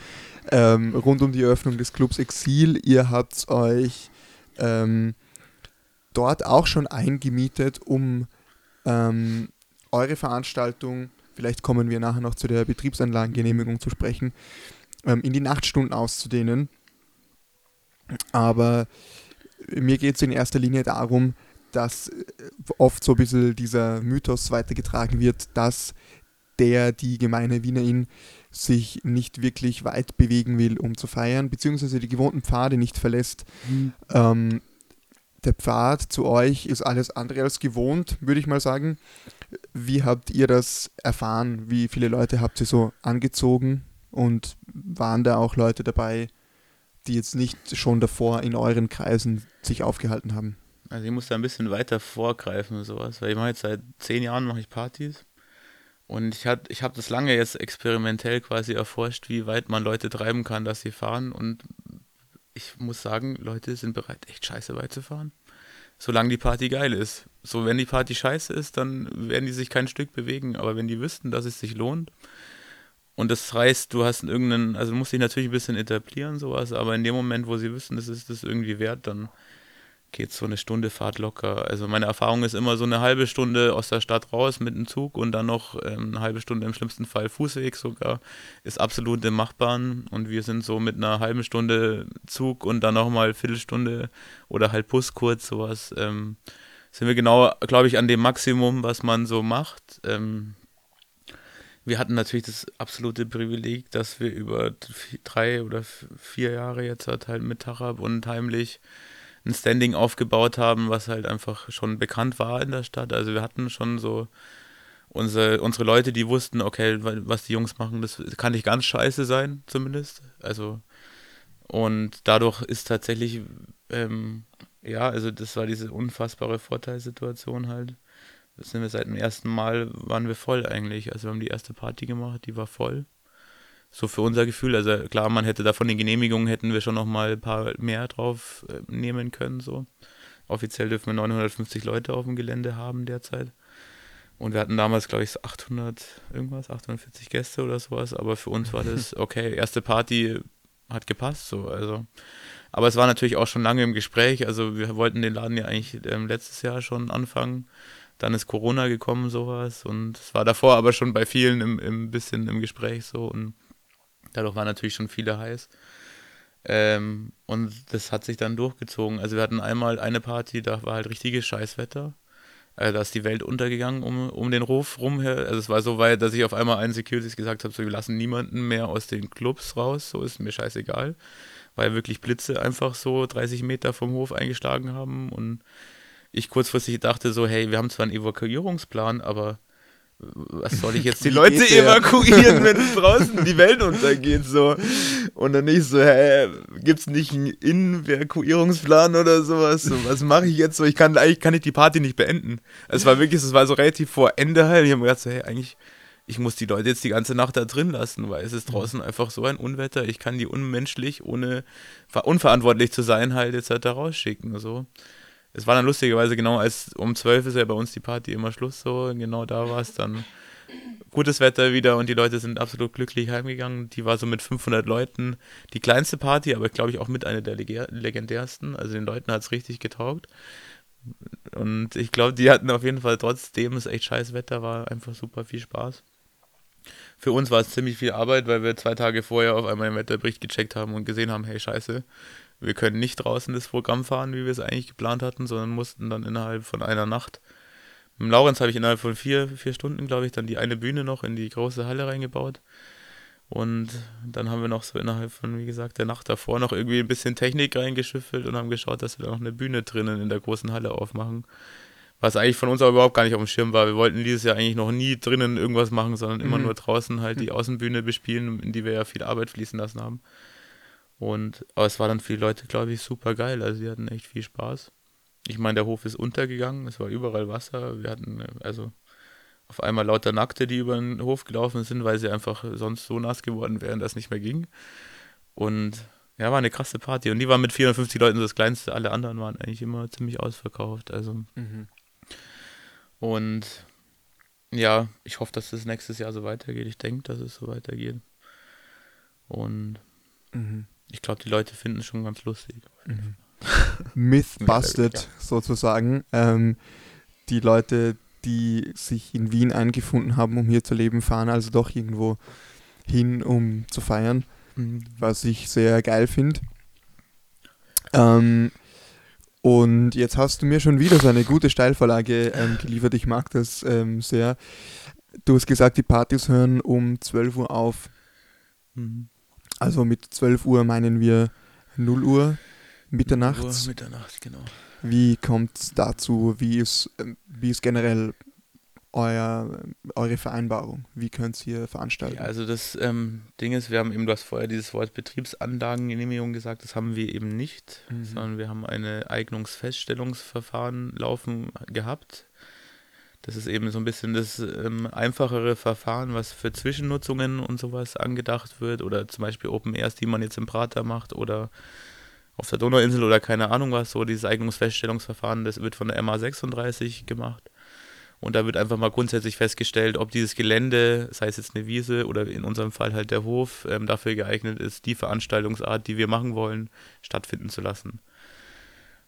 ähm, rund um die Eröffnung des Clubs Exil. Ihr habt euch ähm, dort auch schon eingemietet, um ähm, eure Veranstaltung, vielleicht kommen wir nachher noch zu der Betriebsanlagengenehmigung zu sprechen, ähm, in die Nachtstunden auszudehnen. Aber mir geht es in erster Linie darum, dass äh, oft so ein bisschen dieser Mythos weitergetragen wird, dass der, die gemeine Wienerin sich nicht wirklich weit bewegen will, um zu feiern, beziehungsweise die gewohnten Pfade nicht verlässt. Mhm. Ähm, der Pfad zu euch ist alles andere als gewohnt, würde ich mal sagen. Wie habt ihr das erfahren? Wie viele Leute habt ihr so angezogen? Und waren da auch Leute dabei, die jetzt nicht schon davor in euren Kreisen sich aufgehalten haben? Also ich muss da ein bisschen weiter vorgreifen und sowas, weil ich mache jetzt seit zehn Jahren mache ich Partys und ich, hat, ich habe das lange jetzt experimentell quasi erforscht, wie weit man Leute treiben kann, dass sie fahren und ich muss sagen, Leute sind bereit, echt scheiße weit zu fahren. Solange die Party geil ist. So, wenn die Party scheiße ist, dann werden die sich kein Stück bewegen. Aber wenn die wüssten, dass es sich lohnt, und das heißt, du hast irgendeinen, also musst dich natürlich ein bisschen etablieren, sowas, aber in dem Moment, wo sie wissen, das ist das irgendwie wert, dann geht so eine Stunde Fahrt locker. Also meine Erfahrung ist immer so eine halbe Stunde aus der Stadt raus mit dem Zug und dann noch ähm, eine halbe Stunde im schlimmsten Fall Fußweg sogar, ist absolut im Machbaren und wir sind so mit einer halben Stunde Zug und dann nochmal Viertelstunde oder halt Bus kurz, sowas, ähm, sind wir genau, glaube ich, an dem Maximum, was man so macht. Ähm, wir hatten natürlich das absolute Privileg, dass wir über drei oder vier Jahre jetzt halt mit Tarab und heimlich ein Standing aufgebaut haben, was halt einfach schon bekannt war in der Stadt. Also wir hatten schon so unsere, unsere Leute, die wussten, okay, was die Jungs machen, das kann nicht ganz scheiße sein, zumindest. Also und dadurch ist tatsächlich, ähm, ja, also das war diese unfassbare Vorteilssituation halt. Sind wir seit dem ersten Mal, waren wir voll eigentlich. Also wir haben die erste Party gemacht, die war voll so für unser Gefühl. Also klar, man hätte da von den Genehmigungen hätten wir schon noch mal ein paar mehr drauf äh, nehmen können. So offiziell dürfen wir 950 Leute auf dem Gelände haben derzeit. Und wir hatten damals, glaube ich, so 800 irgendwas, 840 Gäste oder sowas. Aber für uns war das <laughs> okay. Erste Party hat gepasst, so also. Aber es war natürlich auch schon lange im Gespräch. Also wir wollten den Laden ja eigentlich ähm, letztes Jahr schon anfangen. Dann ist Corona gekommen, sowas. Und es war davor aber schon bei vielen im, im bisschen im Gespräch so. Und Dadurch waren natürlich schon viele heiß. Ähm, und das hat sich dann durchgezogen. Also wir hatten einmal eine Party, da war halt richtiges Scheißwetter. Äh, da ist die Welt untergegangen um, um den Hof rum. Also es war so weit, dass ich auf einmal einen Securities gesagt habe, so, wir lassen niemanden mehr aus den Clubs raus, so ist mir scheißegal. Weil wirklich Blitze einfach so 30 Meter vom Hof eingeschlagen haben und ich kurzfristig dachte so, hey, wir haben zwar einen Evakuierungsplan, aber was soll ich jetzt die Leute evakuieren, wenn <laughs> es draußen die Welt untergeht, so. Und dann nicht so, hä, gibt's nicht einen Evakuierungsplan oder sowas? So, was mache ich jetzt so? Ich kann, eigentlich kann ich die Party nicht beenden. Es war wirklich, es war so relativ vor Ende halt. Ich habe mir gedacht so, hey, eigentlich, ich muss die Leute jetzt die ganze Nacht da drin lassen, weil es ist mhm. draußen einfach so ein Unwetter. Ich kann die unmenschlich, ohne unverantwortlich zu sein, halt jetzt halt da rausschicken, so es war dann lustigerweise genau als um 12 ist ja bei uns die Party immer Schluss so, genau da war es dann gutes Wetter wieder und die Leute sind absolut glücklich heimgegangen. Die war so mit 500 Leuten die kleinste Party, aber glaube ich auch mit einer der legendärsten. Also den Leuten hat es richtig getaugt. Und ich glaube, die hatten auf jeden Fall trotzdem es echt scheiß Wetter war, einfach super viel Spaß. Für uns war es ziemlich viel Arbeit, weil wir zwei Tage vorher auf einmal den Wetterbericht gecheckt haben und gesehen haben, hey scheiße, wir können nicht draußen das Programm fahren, wie wir es eigentlich geplant hatten, sondern mussten dann innerhalb von einer Nacht. Mit Laurenz habe ich innerhalb von vier, vier Stunden, glaube ich, dann die eine Bühne noch in die große Halle reingebaut. Und dann haben wir noch so innerhalb von, wie gesagt, der Nacht davor noch irgendwie ein bisschen Technik reingeschüffelt und haben geschaut, dass wir da noch eine Bühne drinnen in der großen Halle aufmachen. Was eigentlich von uns aber überhaupt gar nicht auf dem Schirm war. Wir wollten dieses Jahr eigentlich noch nie drinnen irgendwas machen, sondern immer mhm. nur draußen halt die Außenbühne bespielen, in die wir ja viel Arbeit fließen lassen haben. Und, aber es war dann für die Leute, glaube ich, super geil. Also, sie hatten echt viel Spaß. Ich meine, der Hof ist untergegangen, es war überall Wasser. Wir hatten also auf einmal lauter Nackte, die über den Hof gelaufen sind, weil sie einfach sonst so nass geworden wären, dass es nicht mehr ging. Und ja, war eine krasse Party. Und die war mit 450 Leuten so das kleinste. Alle anderen waren eigentlich immer ziemlich ausverkauft. Also. Mhm. Und ja, ich hoffe, dass das nächstes Jahr so weitergeht. Ich denke, dass es so weitergeht. Und mhm ich glaube, die Leute finden es schon ganz lustig. Mhm. Myth busted, ja. sozusagen. Ähm, die Leute, die sich in Wien eingefunden haben, um hier zu leben, fahren also doch irgendwo hin, um zu feiern, mhm. was ich sehr geil finde. Ähm, und jetzt hast du mir schon wieder so eine gute Steilvorlage ähm, geliefert. Ich mag das ähm, sehr. Du hast gesagt, die Partys hören um 12 Uhr auf. Mhm. Also mit 12 Uhr meinen wir 0 Uhr. Mitternachts. Uhr, Mitternacht, genau. Wie kommt es dazu? Wie ist, ähm, wie ist generell euer, eure Vereinbarung? Wie könnt ihr veranstalten? Ja, also das ähm, Ding ist, wir haben eben, du hast vorher dieses Wort Betriebsanlagengenehmigung gesagt, das haben wir eben nicht, Mhm. sondern wir haben ein Eignungsfeststellungsverfahren laufen gehabt. Das ist eben so ein bisschen das ähm, einfachere Verfahren, was für Zwischennutzungen und sowas angedacht wird oder zum Beispiel Open Airs, die man jetzt im Prater macht oder auf der Donauinsel oder keine Ahnung was, so dieses Eignungsfeststellungsverfahren, das wird von der MA36 gemacht. Und da wird einfach mal grundsätzlich festgestellt, ob dieses Gelände, sei es jetzt eine Wiese oder in unserem Fall halt der Hof, ähm, dafür geeignet ist, die Veranstaltungsart, die wir machen wollen, stattfinden zu lassen.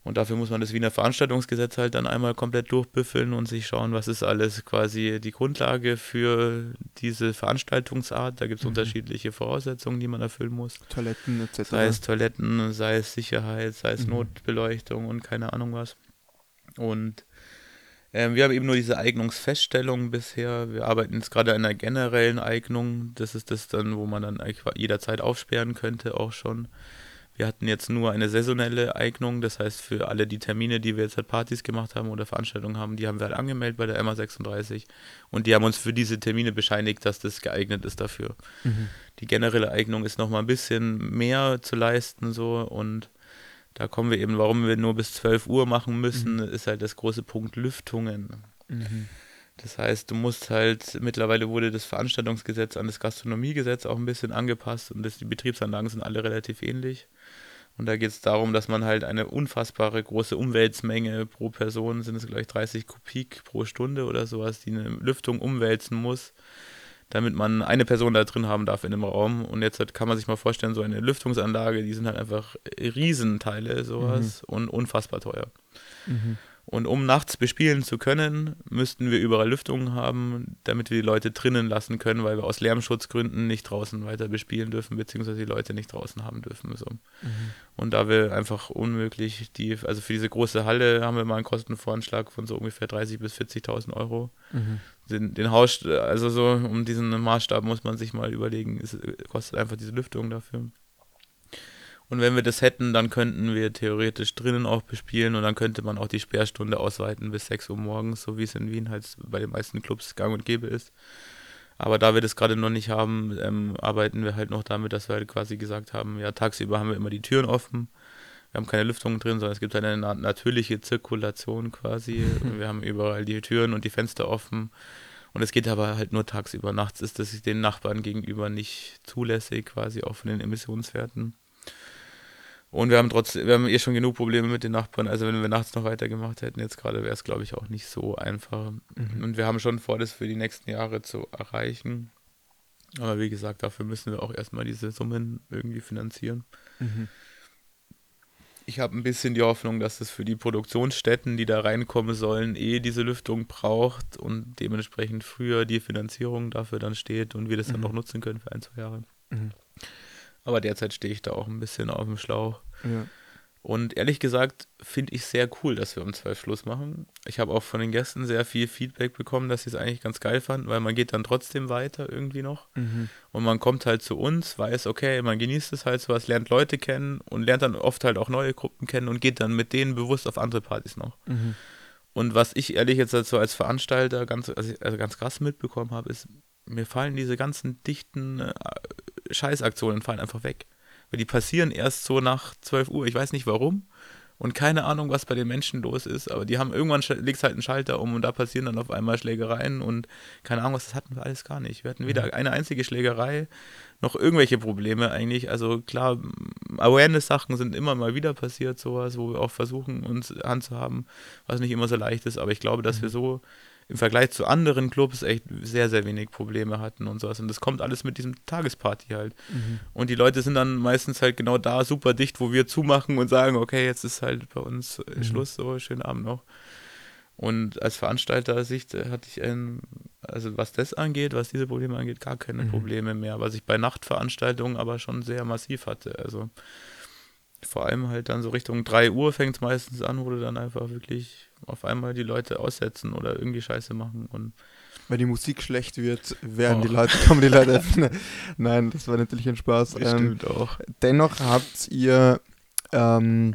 Und dafür muss man das Wiener Veranstaltungsgesetz halt dann einmal komplett durchbüffeln und sich schauen, was ist alles quasi die Grundlage für diese Veranstaltungsart. Da gibt es Mhm. unterschiedliche Voraussetzungen, die man erfüllen muss. Toiletten etc. Sei es Toiletten, sei es Sicherheit, sei es Mhm. Notbeleuchtung und keine Ahnung was. Und ähm, wir haben eben nur diese Eignungsfeststellung bisher. Wir arbeiten jetzt gerade an einer generellen Eignung. Das ist das dann, wo man dann jederzeit aufsperren könnte, auch schon. Wir hatten jetzt nur eine saisonelle Eignung, das heißt für alle die Termine, die wir jetzt halt Partys gemacht haben oder Veranstaltungen haben, die haben wir halt angemeldet bei der MA36 und die haben uns für diese Termine bescheinigt, dass das geeignet ist dafür. Mhm. Die generelle Eignung ist nochmal ein bisschen mehr zu leisten so und da kommen wir eben, warum wir nur bis 12 Uhr machen müssen, ist halt das große Punkt Lüftungen. Mhm. Das heißt, du musst halt, mittlerweile wurde das Veranstaltungsgesetz an das Gastronomiegesetz auch ein bisschen angepasst und das, die Betriebsanlagen sind alle relativ ähnlich. Und da geht es darum, dass man halt eine unfassbare große Umwälzmenge pro Person, sind es gleich 30 Kubik pro Stunde oder sowas, die eine Lüftung umwälzen muss, damit man eine Person da drin haben darf in dem Raum. Und jetzt halt kann man sich mal vorstellen, so eine Lüftungsanlage, die sind halt einfach Riesenteile, sowas, und unfassbar teuer. Mhm. Und um nachts bespielen zu können, müssten wir überall Lüftungen haben, damit wir die Leute drinnen lassen können, weil wir aus Lärmschutzgründen nicht draußen weiter bespielen dürfen, beziehungsweise die Leute nicht draußen haben dürfen. So. Mhm. Und da wir einfach unmöglich die, also für diese große Halle haben wir mal einen Kostenvoranschlag von so ungefähr 30.000 bis 40.000 Euro. Mhm. Den, den Haus, also so um diesen Maßstab muss man sich mal überlegen, es kostet einfach diese Lüftung dafür. Und wenn wir das hätten, dann könnten wir theoretisch drinnen auch bespielen und dann könnte man auch die Sperrstunde ausweiten bis 6 Uhr morgens, so wie es in Wien halt bei den meisten Clubs gang und gäbe ist. Aber da wir das gerade noch nicht haben, ähm, arbeiten wir halt noch damit, dass wir halt quasi gesagt haben, ja, tagsüber haben wir immer die Türen offen. Wir haben keine Lüftung drin, sondern es gibt eine na natürliche Zirkulation quasi. <laughs> wir haben überall die Türen und die Fenster offen. Und es geht aber halt nur tagsüber. Nachts ist das den Nachbarn gegenüber nicht zulässig, quasi auch von den Emissionswerten. Und wir haben trotzdem, wir haben eh schon genug Probleme mit den Nachbarn. Also wenn wir nachts noch weitergemacht hätten, jetzt gerade wäre es, glaube ich, auch nicht so einfach. Mhm. Und wir haben schon vor, das für die nächsten Jahre zu erreichen. Aber wie gesagt, dafür müssen wir auch erstmal diese Summen irgendwie finanzieren. Mhm. Ich habe ein bisschen die Hoffnung, dass es für die Produktionsstätten, die da reinkommen sollen, eh diese Lüftung braucht und dementsprechend früher die Finanzierung dafür dann steht und wir das dann Mhm. noch nutzen können für ein, zwei Jahre. Aber derzeit stehe ich da auch ein bisschen auf dem Schlauch. Ja. Und ehrlich gesagt finde ich sehr cool, dass wir um 12 Schluss machen. Ich habe auch von den Gästen sehr viel Feedback bekommen, dass sie es eigentlich ganz geil fanden, weil man geht dann trotzdem weiter irgendwie noch. Mhm. Und man kommt halt zu uns, weiß, okay, man genießt es halt sowas, lernt Leute kennen und lernt dann oft halt auch neue Gruppen kennen und geht dann mit denen bewusst auf andere Partys noch. Mhm. Und was ich ehrlich jetzt halt so als Veranstalter ganz, also also ganz krass mitbekommen habe, ist, mir fallen diese ganzen dichten äh, Scheißaktionen fallen einfach weg. Weil die passieren erst so nach 12 Uhr. Ich weiß nicht warum. Und keine Ahnung, was bei den Menschen los ist, aber die haben irgendwann legt halt einen Schalter um und da passieren dann auf einmal Schlägereien und keine Ahnung, was das hatten wir alles gar nicht. Wir hatten weder eine einzige Schlägerei noch irgendwelche Probleme eigentlich. Also klar, Awareness-Sachen sind immer mal wieder passiert, sowas, wo wir auch versuchen, uns handzuhaben, was nicht immer so leicht ist, aber ich glaube, dass wir so im Vergleich zu anderen Clubs echt sehr, sehr wenig Probleme hatten und sowas. Und das kommt alles mit diesem Tagesparty halt. Mhm. Und die Leute sind dann meistens halt genau da super dicht, wo wir zumachen und sagen, okay, jetzt ist halt bei uns äh, Mhm. Schluss, so schönen Abend noch. Und als Veranstalter-Sicht äh, hatte ich ein, also was das angeht, was diese Probleme angeht, gar keine Mhm. Probleme mehr, was ich bei Nachtveranstaltungen aber schon sehr massiv hatte. Also vor allem halt dann so Richtung 3 Uhr fängt es meistens an, wo du dann einfach wirklich auf einmal die Leute aussetzen oder irgendwie Scheiße machen und Wenn die Musik schlecht wird, werden die Oh. Leute, kommen die Leute. <laughs> Nein, das war natürlich ein Spaß. Ähm, auch. dennoch habt ihr ähm,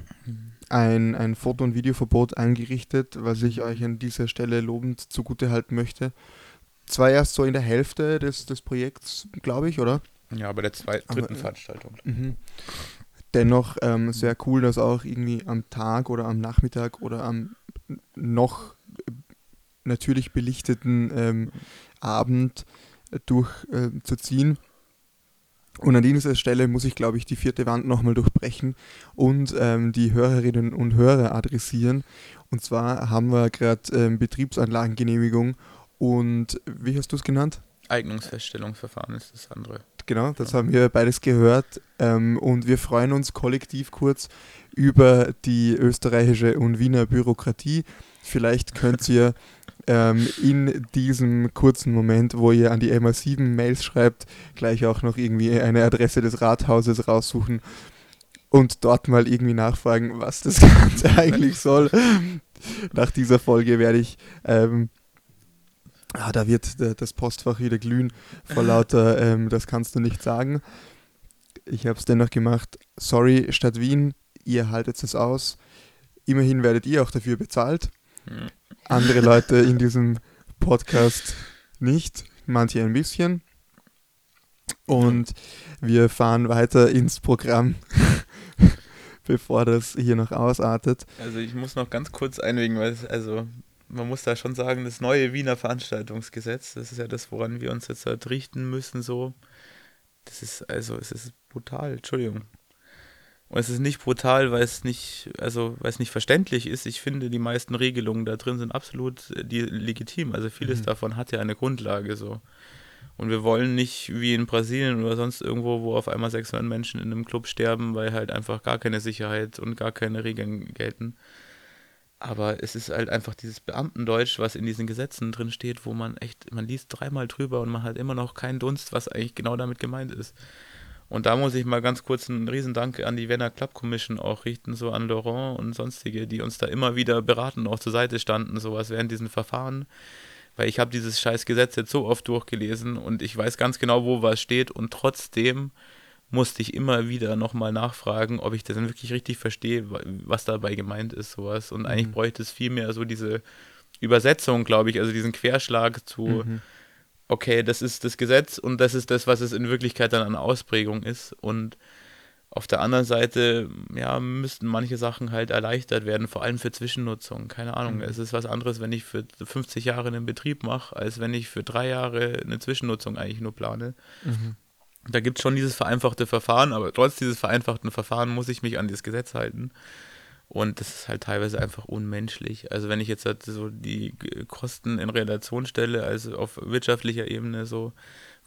ein, ein Foto- und Videoverbot eingerichtet, was ich euch an dieser Stelle lobend zugutehalten möchte. Zwar erst so in der Hälfte des, des Projekts, glaube ich, oder? Ja, bei der zweiten, dritten Aber, äh, Veranstaltung. Mhm. Dennoch ähm, sehr cool, dass auch irgendwie am Tag oder am Nachmittag oder am noch natürlich belichteten ähm, Abend durchzuziehen. Und an dieser Stelle muss ich, glaube ich, die vierte Wand nochmal durchbrechen und ähm, die Hörerinnen und Hörer adressieren. Und zwar haben wir gerade ähm, Betriebsanlagengenehmigung und wie hast du es genannt? Eignungsfeststellungsverfahren ist das andere. Genau, das haben wir beides gehört. Ähm, und wir freuen uns kollektiv kurz über die österreichische und Wiener Bürokratie. Vielleicht könnt ihr ähm, in diesem kurzen Moment, wo ihr an die MA7 Mails schreibt, gleich auch noch irgendwie eine Adresse des Rathauses raussuchen und dort mal irgendwie nachfragen, was das <laughs> Ganze eigentlich soll. Nach dieser Folge werde ich, ähm, ah, da wird der, das Postfach wieder glühen vor lauter, <laughs> ähm, das kannst du nicht sagen. Ich habe es dennoch gemacht. Sorry, Stadt Wien, ihr haltet es aus. Immerhin werdet ihr auch dafür bezahlt. Hm. Andere <laughs> Leute in diesem Podcast nicht, manche ein bisschen. Und wir fahren weiter ins Programm, <laughs> bevor das hier noch ausartet. Also ich muss noch ganz kurz einwägen, weil es, also man muss da schon sagen, das neue Wiener Veranstaltungsgesetz, das ist ja das, woran wir uns jetzt halt richten müssen, so. Das ist, also es ist brutal, Entschuldigung. Und es ist nicht brutal, weil es nicht, also weil es nicht verständlich ist. Ich finde, die meisten Regelungen da drin sind absolut äh, die, legitim. Also vieles Mhm. davon hat ja eine Grundlage so. Und wir wollen nicht wie in Brasilien oder sonst irgendwo, wo auf einmal 600 Menschen in einem Club sterben, weil halt einfach gar keine Sicherheit und gar keine Regeln gelten. Aber es ist halt einfach dieses Beamtendeutsch, was in diesen Gesetzen drin steht, wo man echt, man liest dreimal drüber und man hat immer noch keinen Dunst, was eigentlich genau damit gemeint ist. Und da muss ich mal ganz kurz einen Riesendank an die Vienna Club Commission auch richten, so an Laurent und sonstige, die uns da immer wieder beraten, auch zur Seite standen, sowas während diesen Verfahren. Weil ich habe dieses scheiß Gesetz jetzt so oft durchgelesen und ich weiß ganz genau, wo was steht und trotzdem musste ich immer wieder nochmal nachfragen, ob ich das dann wirklich richtig verstehe, wa- was dabei gemeint ist, sowas. Und eigentlich Mhm. bräuchte es viel mehr so diese Übersetzung, glaube ich, also diesen Querschlag zu, Mhm. okay, das ist das Gesetz und das ist das, was es in Wirklichkeit dann an Ausprägung ist. Und auf der anderen Seite, ja, müssten manche Sachen halt erleichtert werden, vor allem für Zwischennutzung. Keine Ahnung, Mhm. es ist was anderes, wenn ich für 50 Jahre einen Betrieb mache, als wenn ich für drei Jahre eine Zwischennutzung eigentlich nur plane. Mhm. Da gibt es schon dieses vereinfachte Verfahren, aber trotz dieses vereinfachten Verfahren muss ich mich an das Gesetz halten. Und das ist halt teilweise einfach unmenschlich. Also wenn ich jetzt halt so die Kosten in Relation stelle, also auf wirtschaftlicher Ebene so,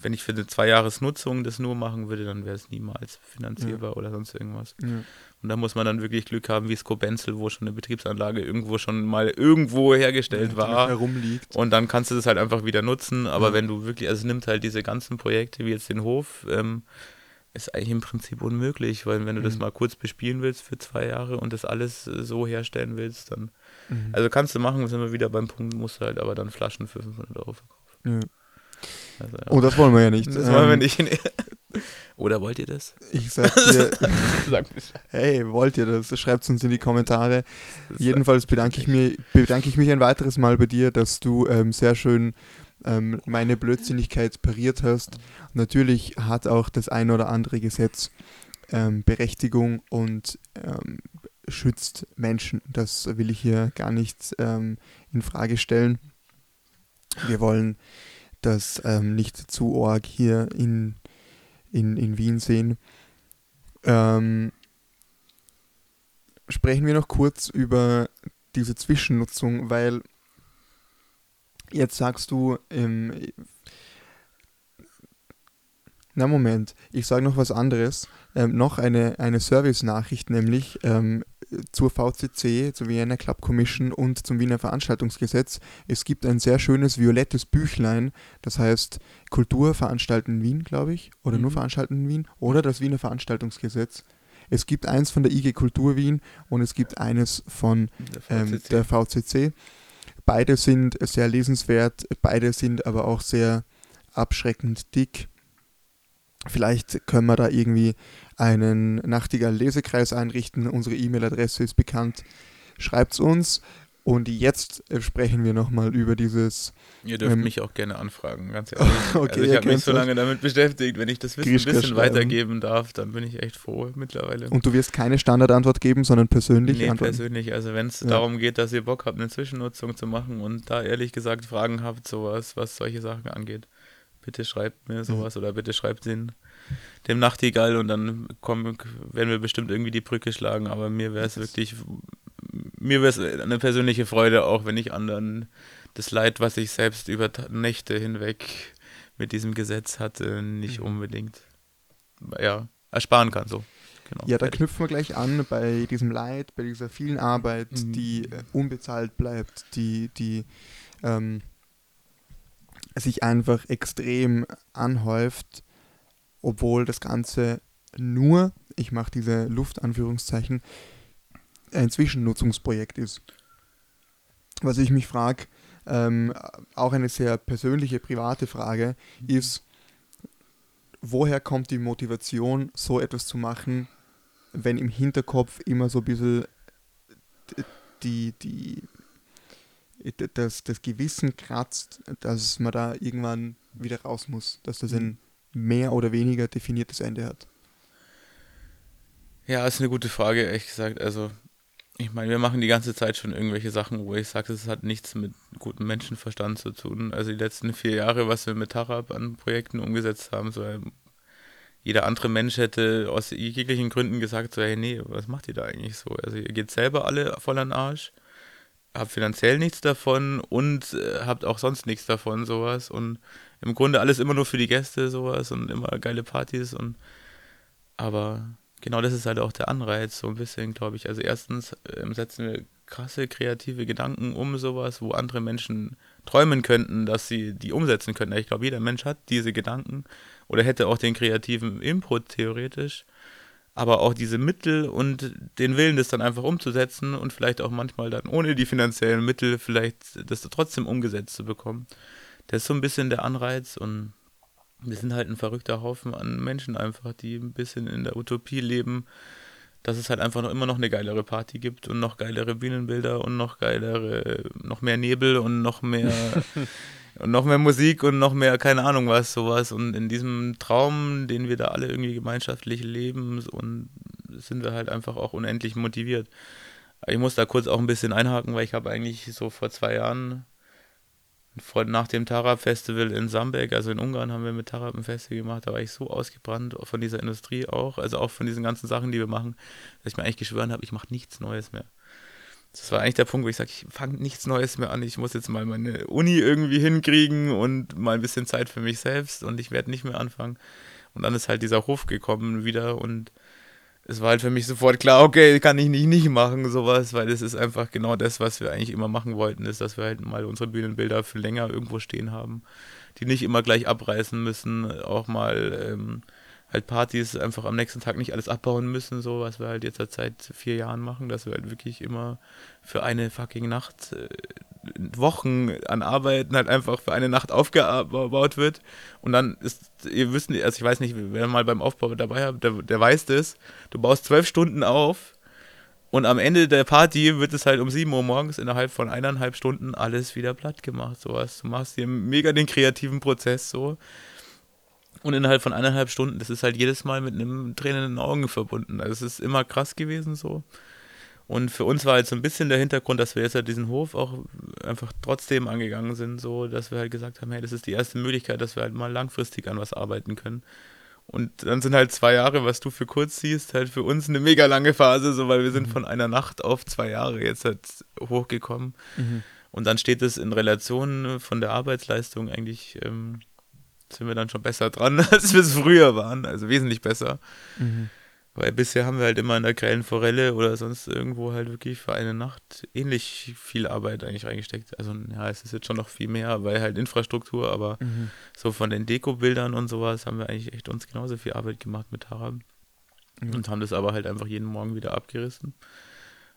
wenn ich für eine Zweijahresnutzung das nur machen würde, dann wäre es niemals finanzierbar oder sonst irgendwas. Ja. Und da muss man dann wirklich Glück haben, wie Skobenzel, wo schon eine Betriebsanlage irgendwo schon mal irgendwo hergestellt die war. herumliegt. Und dann kannst du das halt einfach wieder nutzen. Aber Ja. wenn du wirklich, also es nimmt halt diese ganzen Projekte wie jetzt den Hof, ähm, ist eigentlich im Prinzip unmöglich, weil wenn du das Mhm. mal kurz bespielen willst für zwei Jahre und das alles äh, so herstellen willst, dann, Mhm. also kannst du machen, sind wir wieder beim Punkt, musst du halt aber dann Flaschen für 500 Euro verkaufen. Also. Oh, das wollen wir ja nicht. das wollen wir Ähm, nicht. <laughs> Oder wollt ihr das? Ich sag dir, <laughs> Bescheid. hey, wollt ihr das? Schreibt es uns in die Kommentare. Jedenfalls bedanke ich, mir, bedanke ich mich ein weiteres Mal bei dir, dass du ähm, sehr schön ähm, meine Blödsinnigkeit pariert hast. Natürlich hat auch das ein oder andere Gesetz ähm, Berechtigung und ähm, schützt Menschen. Das will ich hier gar nicht ähm, in Frage stellen. Wir wollen das ähm, nicht zu arg hier in, in, in Wien sehen. Ähm, sprechen wir noch kurz über diese Zwischennutzung, weil jetzt sagst du, ähm, na Moment, ich sage noch was anderes, ähm, noch eine, eine Service-Nachricht, nämlich ähm, zur VCC, zur Vienna Club Commission und zum Wiener Veranstaltungsgesetz. Es gibt ein sehr schönes violettes Büchlein, das heißt Kultur veranstalten in Wien, glaube ich, oder nur Mhm. veranstalten in Wien, oder das Wiener Veranstaltungsgesetz. Es gibt eins von der IG Kultur Wien und es gibt eines von ähm, VCC. der VCC. Beide sind sehr lesenswert, beide sind aber auch sehr abschreckend dick. Vielleicht können wir da irgendwie einen Nachtigall-Lesekreis einrichten. Unsere E-Mail-Adresse ist bekannt. Schreibt es uns. Und jetzt sprechen wir nochmal über dieses. Ihr dürft ähm, mich auch gerne anfragen, ganz <laughs> ehrlich. Okay, also ich habe mich so lange damit beschäftigt. Wenn ich das Wissen ein bisschen schreiben. weitergeben darf, dann bin ich echt froh mittlerweile. Und du wirst keine Standardantwort geben, sondern persönlich Nee, antworten. persönlich. Also wenn es Ja. darum geht, dass ihr Bock habt, eine Zwischennutzung zu machen und da ehrlich gesagt Fragen habt, sowas, was solche Sachen angeht, bitte schreibt Mhm. mir sowas oder bitte schreibt den, dem Nachtigall und dann kommen, werden wir bestimmt irgendwie die Brücke schlagen. Aber mir wäre es wirklich, mir wäre es eine persönliche Freude, auch wenn ich anderen das Leid, was ich selbst über Nächte hinweg mit diesem Gesetz hatte, nicht Mhm. unbedingt ja, ersparen kann. So. Genau. Ja, da Fertig. knüpfen wir gleich an bei diesem Leid, bei dieser vielen Arbeit, Mhm. die äh, unbezahlt bleibt, die, die ähm, sich einfach extrem anhäuft, obwohl das Ganze nur, ich mache diese Luftanführungszeichen, ein Zwischennutzungsprojekt ist. Was ich mich frage, ähm, auch eine sehr persönliche, private Frage, ist, woher kommt die Motivation, so etwas zu machen, wenn im Hinterkopf immer so ein bisschen die, die, das, das Gewissen kratzt, dass man da irgendwann wieder raus muss, dass das ein mehr oder weniger definiertes Ende hat. Ja, ist eine gute Frage, ehrlich gesagt. Also, ich meine, wir machen die ganze Zeit schon irgendwelche Sachen, wo ich sage, es hat nichts mit gutem Menschenverstand zu tun. Also die letzten vier Jahre, was wir mit Tarab an Projekten umgesetzt haben, so ähm, jeder andere Mensch hätte aus jeglichen Gründen gesagt, so, hey, nee, was macht ihr da eigentlich so? Also ihr geht selber alle voll an den Arsch, habt finanziell nichts davon und äh, habt auch sonst nichts davon, sowas. Und im Grunde alles immer nur für die Gäste, sowas und immer geile Partys und aber genau das ist halt auch der Anreiz, so ein bisschen, glaube ich. Also erstens ähm, setzen wir krasse kreative Gedanken um sowas, wo andere Menschen träumen könnten, dass sie die umsetzen könnten. Ich glaube, jeder Mensch hat diese Gedanken oder hätte auch den kreativen Input theoretisch, aber auch diese Mittel und den Willen, das dann einfach umzusetzen und vielleicht auch manchmal dann ohne die finanziellen Mittel vielleicht das trotzdem umgesetzt zu bekommen. Das ist so ein bisschen der Anreiz und wir sind halt ein verrückter Haufen an Menschen einfach, die ein bisschen in der Utopie leben, dass es halt einfach noch immer noch eine geilere Party gibt und noch geilere Bühnenbilder und noch geilere, noch mehr Nebel und noch mehr <laughs> und noch mehr Musik und noch mehr, keine Ahnung was, sowas. Und in diesem Traum, den wir da alle irgendwie gemeinschaftlich leben, und sind wir halt einfach auch unendlich motiviert. Ich muss da kurz auch ein bisschen einhaken, weil ich habe eigentlich so vor zwei Jahren nach dem Tarab-Festival in Samberg, also in Ungarn, haben wir mit Tarab ein Festival gemacht. Da war ich so ausgebrannt von dieser Industrie auch, also auch von diesen ganzen Sachen, die wir machen, dass ich mir eigentlich geschworen habe, ich mache nichts Neues mehr. Das war eigentlich der Punkt, wo ich sage, ich fange nichts Neues mehr an. Ich muss jetzt mal meine Uni irgendwie hinkriegen und mal ein bisschen Zeit für mich selbst und ich werde nicht mehr anfangen. Und dann ist halt dieser Hof gekommen wieder und es war halt für mich sofort klar, okay, kann ich nicht nicht machen, sowas, weil es ist einfach genau das, was wir eigentlich immer machen wollten, ist, dass wir halt mal unsere Bühnenbilder für länger irgendwo stehen haben, die nicht immer gleich abreißen müssen, auch mal ähm, halt Partys einfach am nächsten Tag nicht alles abbauen müssen, so was wir halt jetzt seit vier Jahren machen, dass wir halt wirklich immer für eine fucking Nacht äh, Wochen an Arbeiten halt einfach für eine Nacht aufgebaut wird. Und dann ist, ihr wisst, also ich weiß nicht, wer mal beim Aufbau dabei hat, der, der weiß das, du baust zwölf Stunden auf und am Ende der Party wird es halt um 7 Uhr morgens innerhalb von eineinhalb Stunden alles wieder platt gemacht, sowas. Du machst hier mega den kreativen Prozess so und innerhalb von eineinhalb Stunden, das ist halt jedes Mal mit einem Tränen in den Augen verbunden. Also es ist immer krass gewesen so. Und für uns war halt so ein bisschen der Hintergrund, dass wir jetzt halt diesen Hof auch einfach trotzdem angegangen sind, so dass wir halt gesagt haben, hey, das ist die erste Möglichkeit, dass wir halt mal langfristig an was arbeiten können. Und dann sind halt zwei Jahre, was du für kurz siehst, halt für uns eine mega lange Phase, so weil wir sind von einer Nacht auf zwei Jahre jetzt halt hochgekommen. Und dann steht es in Relation von der Arbeitsleistung eigentlich, ähm, sind wir dann schon besser dran, <laughs> als wir es früher waren, also wesentlich besser. Weil bisher haben wir halt immer in der grellen Forelle oder sonst irgendwo halt wirklich für eine Nacht ähnlich viel Arbeit eigentlich reingesteckt. Also ja, es ist jetzt schon noch viel mehr, weil halt Infrastruktur, aber so von den Dekobildern und sowas haben wir eigentlich echt uns genauso viel Arbeit gemacht mit Harab. Mhm. Und haben das aber halt einfach jeden Morgen wieder abgerissen.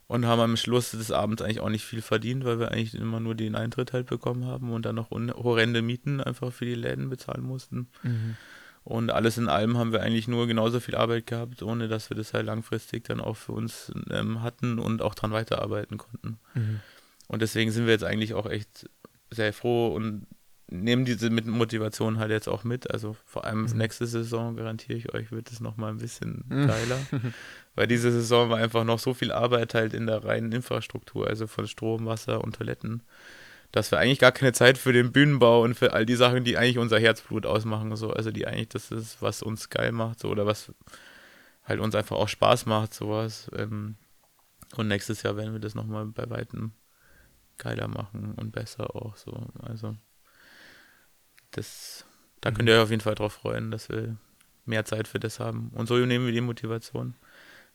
Und haben am Schluss des Abends eigentlich auch nicht viel verdient, weil wir eigentlich immer nur den Eintritt halt bekommen haben und dann noch horrende Mieten einfach für die Läden bezahlen mussten. Mhm. Und alles in allem haben wir eigentlich nur genauso viel Arbeit gehabt, ohne dass wir das halt langfristig dann auch für uns ähm, hatten und auch dran weiterarbeiten konnten. Mhm. Und deswegen sind wir jetzt eigentlich auch echt sehr froh und nehmen diese mit Motivation halt jetzt auch mit. Also vor allem Mhm. nächste Saison garantiere ich euch, wird es nochmal ein bisschen Mhm. geiler. <laughs> Weil diese Saison war einfach noch so viel Arbeit halt in der reinen Infrastruktur, also von Strom, Wasser und Toiletten, dass wir eigentlich gar keine Zeit für den Bühnenbau und für all die Sachen, die eigentlich unser Herzblut ausmachen, so, also die eigentlich das ist, was uns geil macht, so, oder was halt uns einfach auch Spaß macht, sowas. Ähm, und nächstes Jahr werden wir das nochmal bei Weitem geiler machen und besser auch so. Also das, da könnt ihr euch auf jeden Fall drauf freuen, dass wir mehr Zeit für das haben. Und so nehmen wir die Motivation.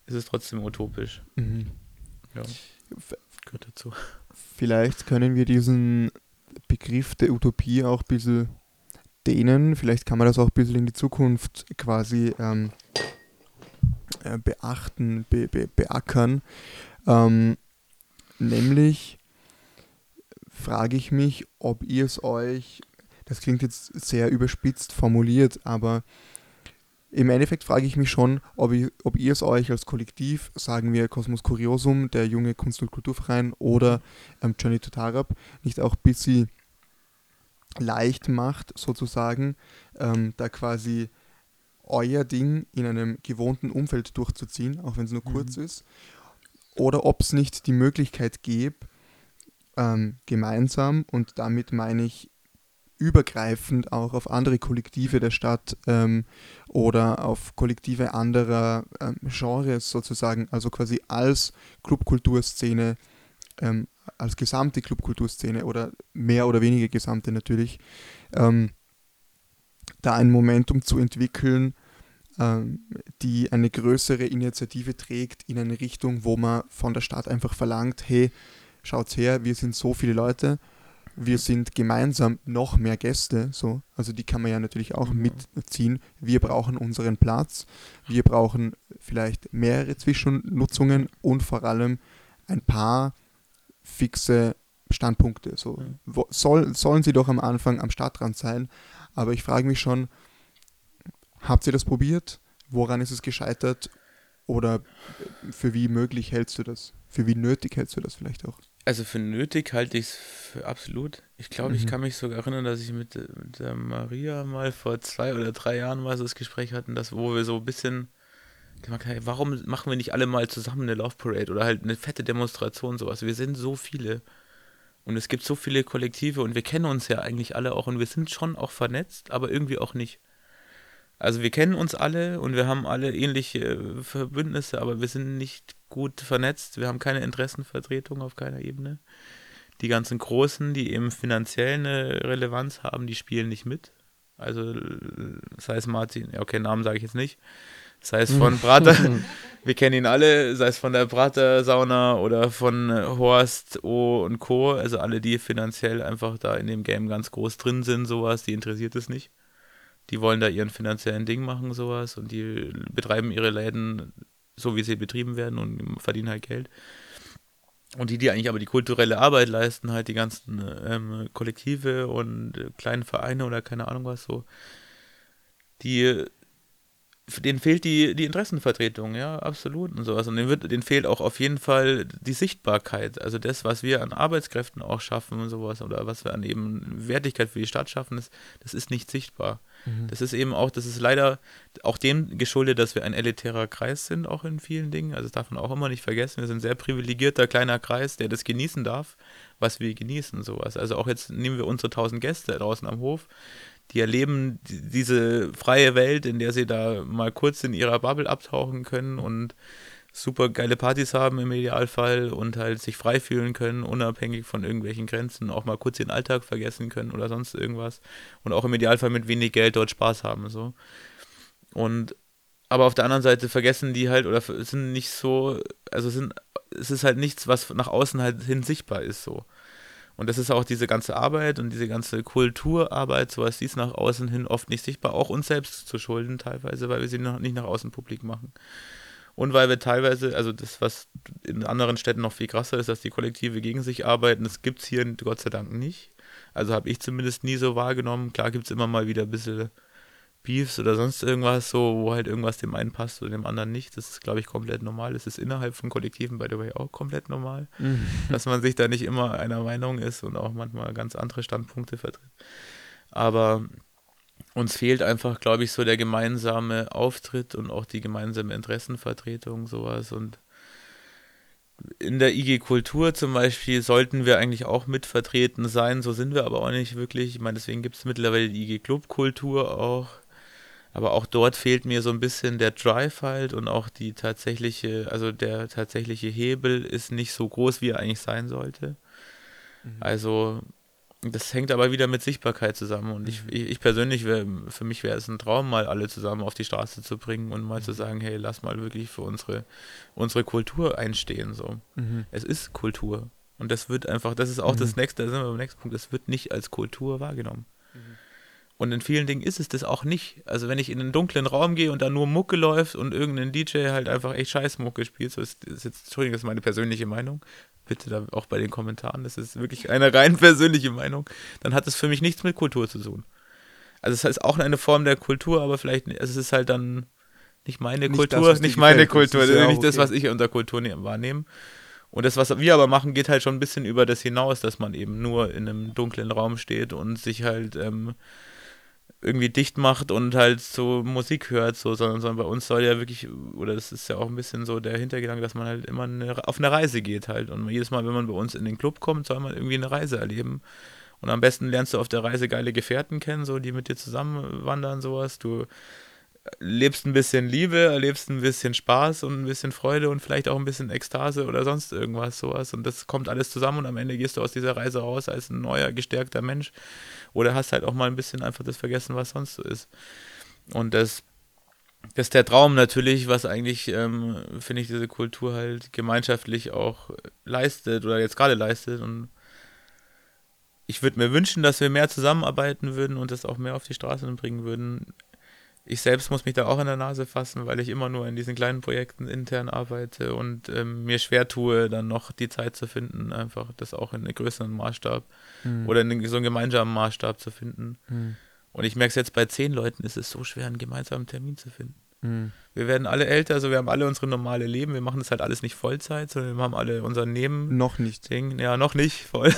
Es ist trotzdem utopisch. Mhm. Ja, gehört dazu. Vielleicht können wir diesen Begriff der Utopie auch ein bisschen dehnen. Vielleicht kann man das auch ein bisschen in die Zukunft quasi ähm, äh, beachten, be, be, beackern. Ähm, nämlich frage ich mich, ob ihr es euch, das klingt jetzt sehr überspitzt formuliert, aber im Endeffekt frage ich mich schon, ob ihr, ob ihr es euch als Kollektiv, sagen wir Kosmos Kuriosum, der junge Kunst- und Kulturverein oder ähm, Journey to Tarab, nicht auch ein bisschen leicht macht, sozusagen, ähm, da quasi euer Ding in einem gewohnten Umfeld durchzuziehen, auch wenn es nur kurz ist. Oder ob es nicht die Möglichkeit gäbe, ähm, gemeinsam, und damit meine ich übergreifend auch auf andere Kollektive der Stadt ähm, oder auf Kollektive anderer ähm, Genres sozusagen, also quasi als Clubkulturszene, ähm, als gesamte Clubkulturszene oder mehr oder weniger gesamte natürlich, ähm, da ein Momentum zu entwickeln, ähm, die eine größere Initiative trägt in eine Richtung, wo man von der Stadt einfach verlangt, hey, schaut's her, wir sind so viele Leute, wir sind gemeinsam noch mehr Gäste, so, also die kann man ja natürlich auch Mhm. mitziehen. Wir brauchen unseren Platz, wir brauchen vielleicht mehrere Zwischennutzungen und vor allem ein paar fixe Standpunkte. So. Wo, soll, sollen sie doch am Anfang am Stadtrand sein, aber ich frage mich schon, habt ihr das probiert? Woran ist es gescheitert? Oder für wie möglich hältst du das? Für wie nötig hältst du das vielleicht auch? Also für nötig halte ich es für absolut. Ich glaube, ich Mhm. kann mich sogar erinnern, dass ich mit, mit der Maria mal vor zwei oder drei Jahren mal so das Gespräch hatten, dass, wo wir so ein bisschen gesagt haben, warum machen wir nicht alle mal zusammen eine Love Parade oder halt eine fette Demonstration, sowas. Wir sind so viele und es gibt so viele Kollektive und wir kennen uns ja eigentlich alle auch und wir sind schon auch vernetzt, aber irgendwie auch nicht. Also wir kennen uns alle und wir haben alle ähnliche äh, Verbündnisse, aber wir sind nicht gut vernetzt. Wir haben keine Interessenvertretung auf keiner Ebene. Die ganzen Großen, die eben finanziell eine Relevanz haben, die spielen nicht mit. Also äh, sei es Martin, ja okay, Namen sage ich jetzt nicht. Sei es von Prater, <laughs> <laughs> wir kennen ihn alle, sei es von der Prater Sauna oder von Horst O und Co. Also alle, die finanziell einfach da in dem Game ganz groß drin sind, sowas, die interessiert es nicht. Die wollen da ihren finanziellen Ding machen, sowas, und die betreiben ihre Läden so, wie sie betrieben werden und verdienen halt Geld. Und die, die eigentlich aber die kulturelle Arbeit leisten, halt die ganzen ähm, Kollektive und äh, kleinen Vereine oder keine Ahnung was so, die denen fehlt die, die Interessenvertretung, ja, absolut und sowas. Und denen, wird, denen fehlt auch auf jeden Fall die Sichtbarkeit. Also das, was wir an Arbeitskräften auch schaffen und sowas, oder was wir an eben Wertigkeit für die Stadt schaffen, das, das ist nicht sichtbar. Das ist eben auch, das ist leider auch dem geschuldet, dass wir ein elitärer Kreis sind, auch in vielen Dingen. Also das darf man auch immer nicht vergessen. Wir sind ein sehr privilegierter kleiner Kreis, der das genießen darf, was wir genießen, sowas. Also auch jetzt nehmen wir unsere tausend Gäste draußen am Hof, die erleben die- diese freie Welt, in der sie da mal kurz in ihrer Bubble abtauchen können und super geile Partys haben im Idealfall und halt sich frei fühlen können, unabhängig von irgendwelchen Grenzen, auch mal kurz den Alltag vergessen können oder sonst irgendwas und auch im Idealfall mit wenig Geld dort Spaß haben so. Und aber auf der anderen Seite vergessen die halt oder sind nicht so, also sind es ist halt nichts, was nach außen halt hin sichtbar ist so. Und das ist auch diese ganze Arbeit und diese ganze Kulturarbeit, sowas, die ist nach außen hin oft nicht sichtbar, auch uns selbst zu schulden teilweise, weil wir sie noch nicht nach außen publik machen. Und weil wir teilweise, also das, was in anderen Städten noch viel krasser ist, dass die Kollektive gegen sich arbeiten, das gibt es hier Gott sei Dank nicht. Also habe ich zumindest nie so wahrgenommen. Klar gibt es immer mal wieder ein bisschen Beefs oder sonst irgendwas, so, wo halt irgendwas dem einen passt oder dem anderen nicht. Das ist, glaube ich, komplett normal. Das ist innerhalb von Kollektiven, by the way, auch komplett normal. Mhm. Dass man sich da nicht immer einer Meinung ist und auch manchmal ganz andere Standpunkte vertritt. Aber uns fehlt einfach, glaube ich, so der gemeinsame Auftritt und auch die gemeinsame Interessenvertretung, sowas. Und in der IG Kultur zum Beispiel sollten wir eigentlich auch mitvertreten sein, so sind wir aber auch nicht wirklich. Ich meine, deswegen gibt es mittlerweile die IG Club Kultur auch. Aber auch dort fehlt mir so ein bisschen der Drive halt und auch die tatsächliche, also der tatsächliche Hebel ist nicht so groß, wie er eigentlich sein sollte. Mhm. Also das hängt aber wieder mit Sichtbarkeit zusammen. Und ich, ich, ich persönlich, wär, für mich wäre es ein Traum, mal alle zusammen auf die Straße zu bringen und mal zu sagen, hey, lass mal wirklich für unsere, unsere Kultur einstehen. So. Mhm. Es ist Kultur. Und das wird einfach, das ist auch das Mhm. nächste, da sind wir beim nächsten Punkt, das wird nicht als Kultur wahrgenommen. Und in vielen Dingen ist es das auch nicht. Also wenn ich in einen dunklen Raum gehe und da nur Mucke läuft und irgendein DJ halt einfach echt scheiß Mucke spielt, so ist, ist jetzt, Entschuldigung, das ist meine persönliche Meinung, bitte da auch bei den Kommentaren, das ist wirklich eine rein persönliche Meinung, dann hat es für mich nichts mit Kultur zu tun. Also es ist auch eine Form der Kultur, aber vielleicht, nicht- also es ist halt dann nicht meine Nicht Kultur, das, nicht meine gefällt, das Kultur, ist ja nicht auch das, okay. was ich unter Kultur ne wahrnehme. Und das, was wir aber machen, geht halt schon ein bisschen über das hinaus, dass man eben nur in einem dunklen Raum steht und sich halt ähm, irgendwie dicht macht und halt so Musik hört, so, sondern, sondern bei uns soll ja wirklich, oder das ist ja auch ein bisschen so der Hintergedanke, dass man halt immer eine, auf eine Reise geht halt. Und jedes Mal, wenn man bei uns in den Club kommt, soll man irgendwie eine Reise erleben. Und am besten lernst du auf der Reise geile Gefährten kennen, so die mit dir zusammen wandern, sowas. Du lebst ein bisschen Liebe, erlebst ein bisschen Spaß und ein bisschen Freude und vielleicht auch ein bisschen Ekstase oder sonst irgendwas sowas. Und das kommt alles zusammen und am Ende gehst du aus dieser Reise raus als ein neuer, gestärkter Mensch. Oder hast halt auch mal ein bisschen einfach das vergessen, was sonst so ist. Und das, das ist der Traum natürlich, was eigentlich, ähm, finde ich, diese Kultur halt gemeinschaftlich auch leistet oder jetzt gerade leistet. Und ich würde mir wünschen, dass wir mehr zusammenarbeiten würden und das auch mehr auf die Straße bringen würden. Ich selbst muss mich da auch an der Nase fassen, weil ich immer nur in diesen kleinen Projekten intern arbeite und ähm, mir schwer tue, dann noch die Zeit zu finden, einfach das auch in einem größeren Maßstab Mhm. oder in so einem gemeinsamen Maßstab zu finden. Mhm. Und ich merke es jetzt bei zehn Leuten, ist es so schwer, einen gemeinsamen Termin zu finden. Mhm. Wir werden alle älter, also wir haben alle unsere normale Leben. Wir machen das halt alles nicht Vollzeit, sondern wir haben alle unser Nebending. Noch nicht. Ja, noch nicht voll.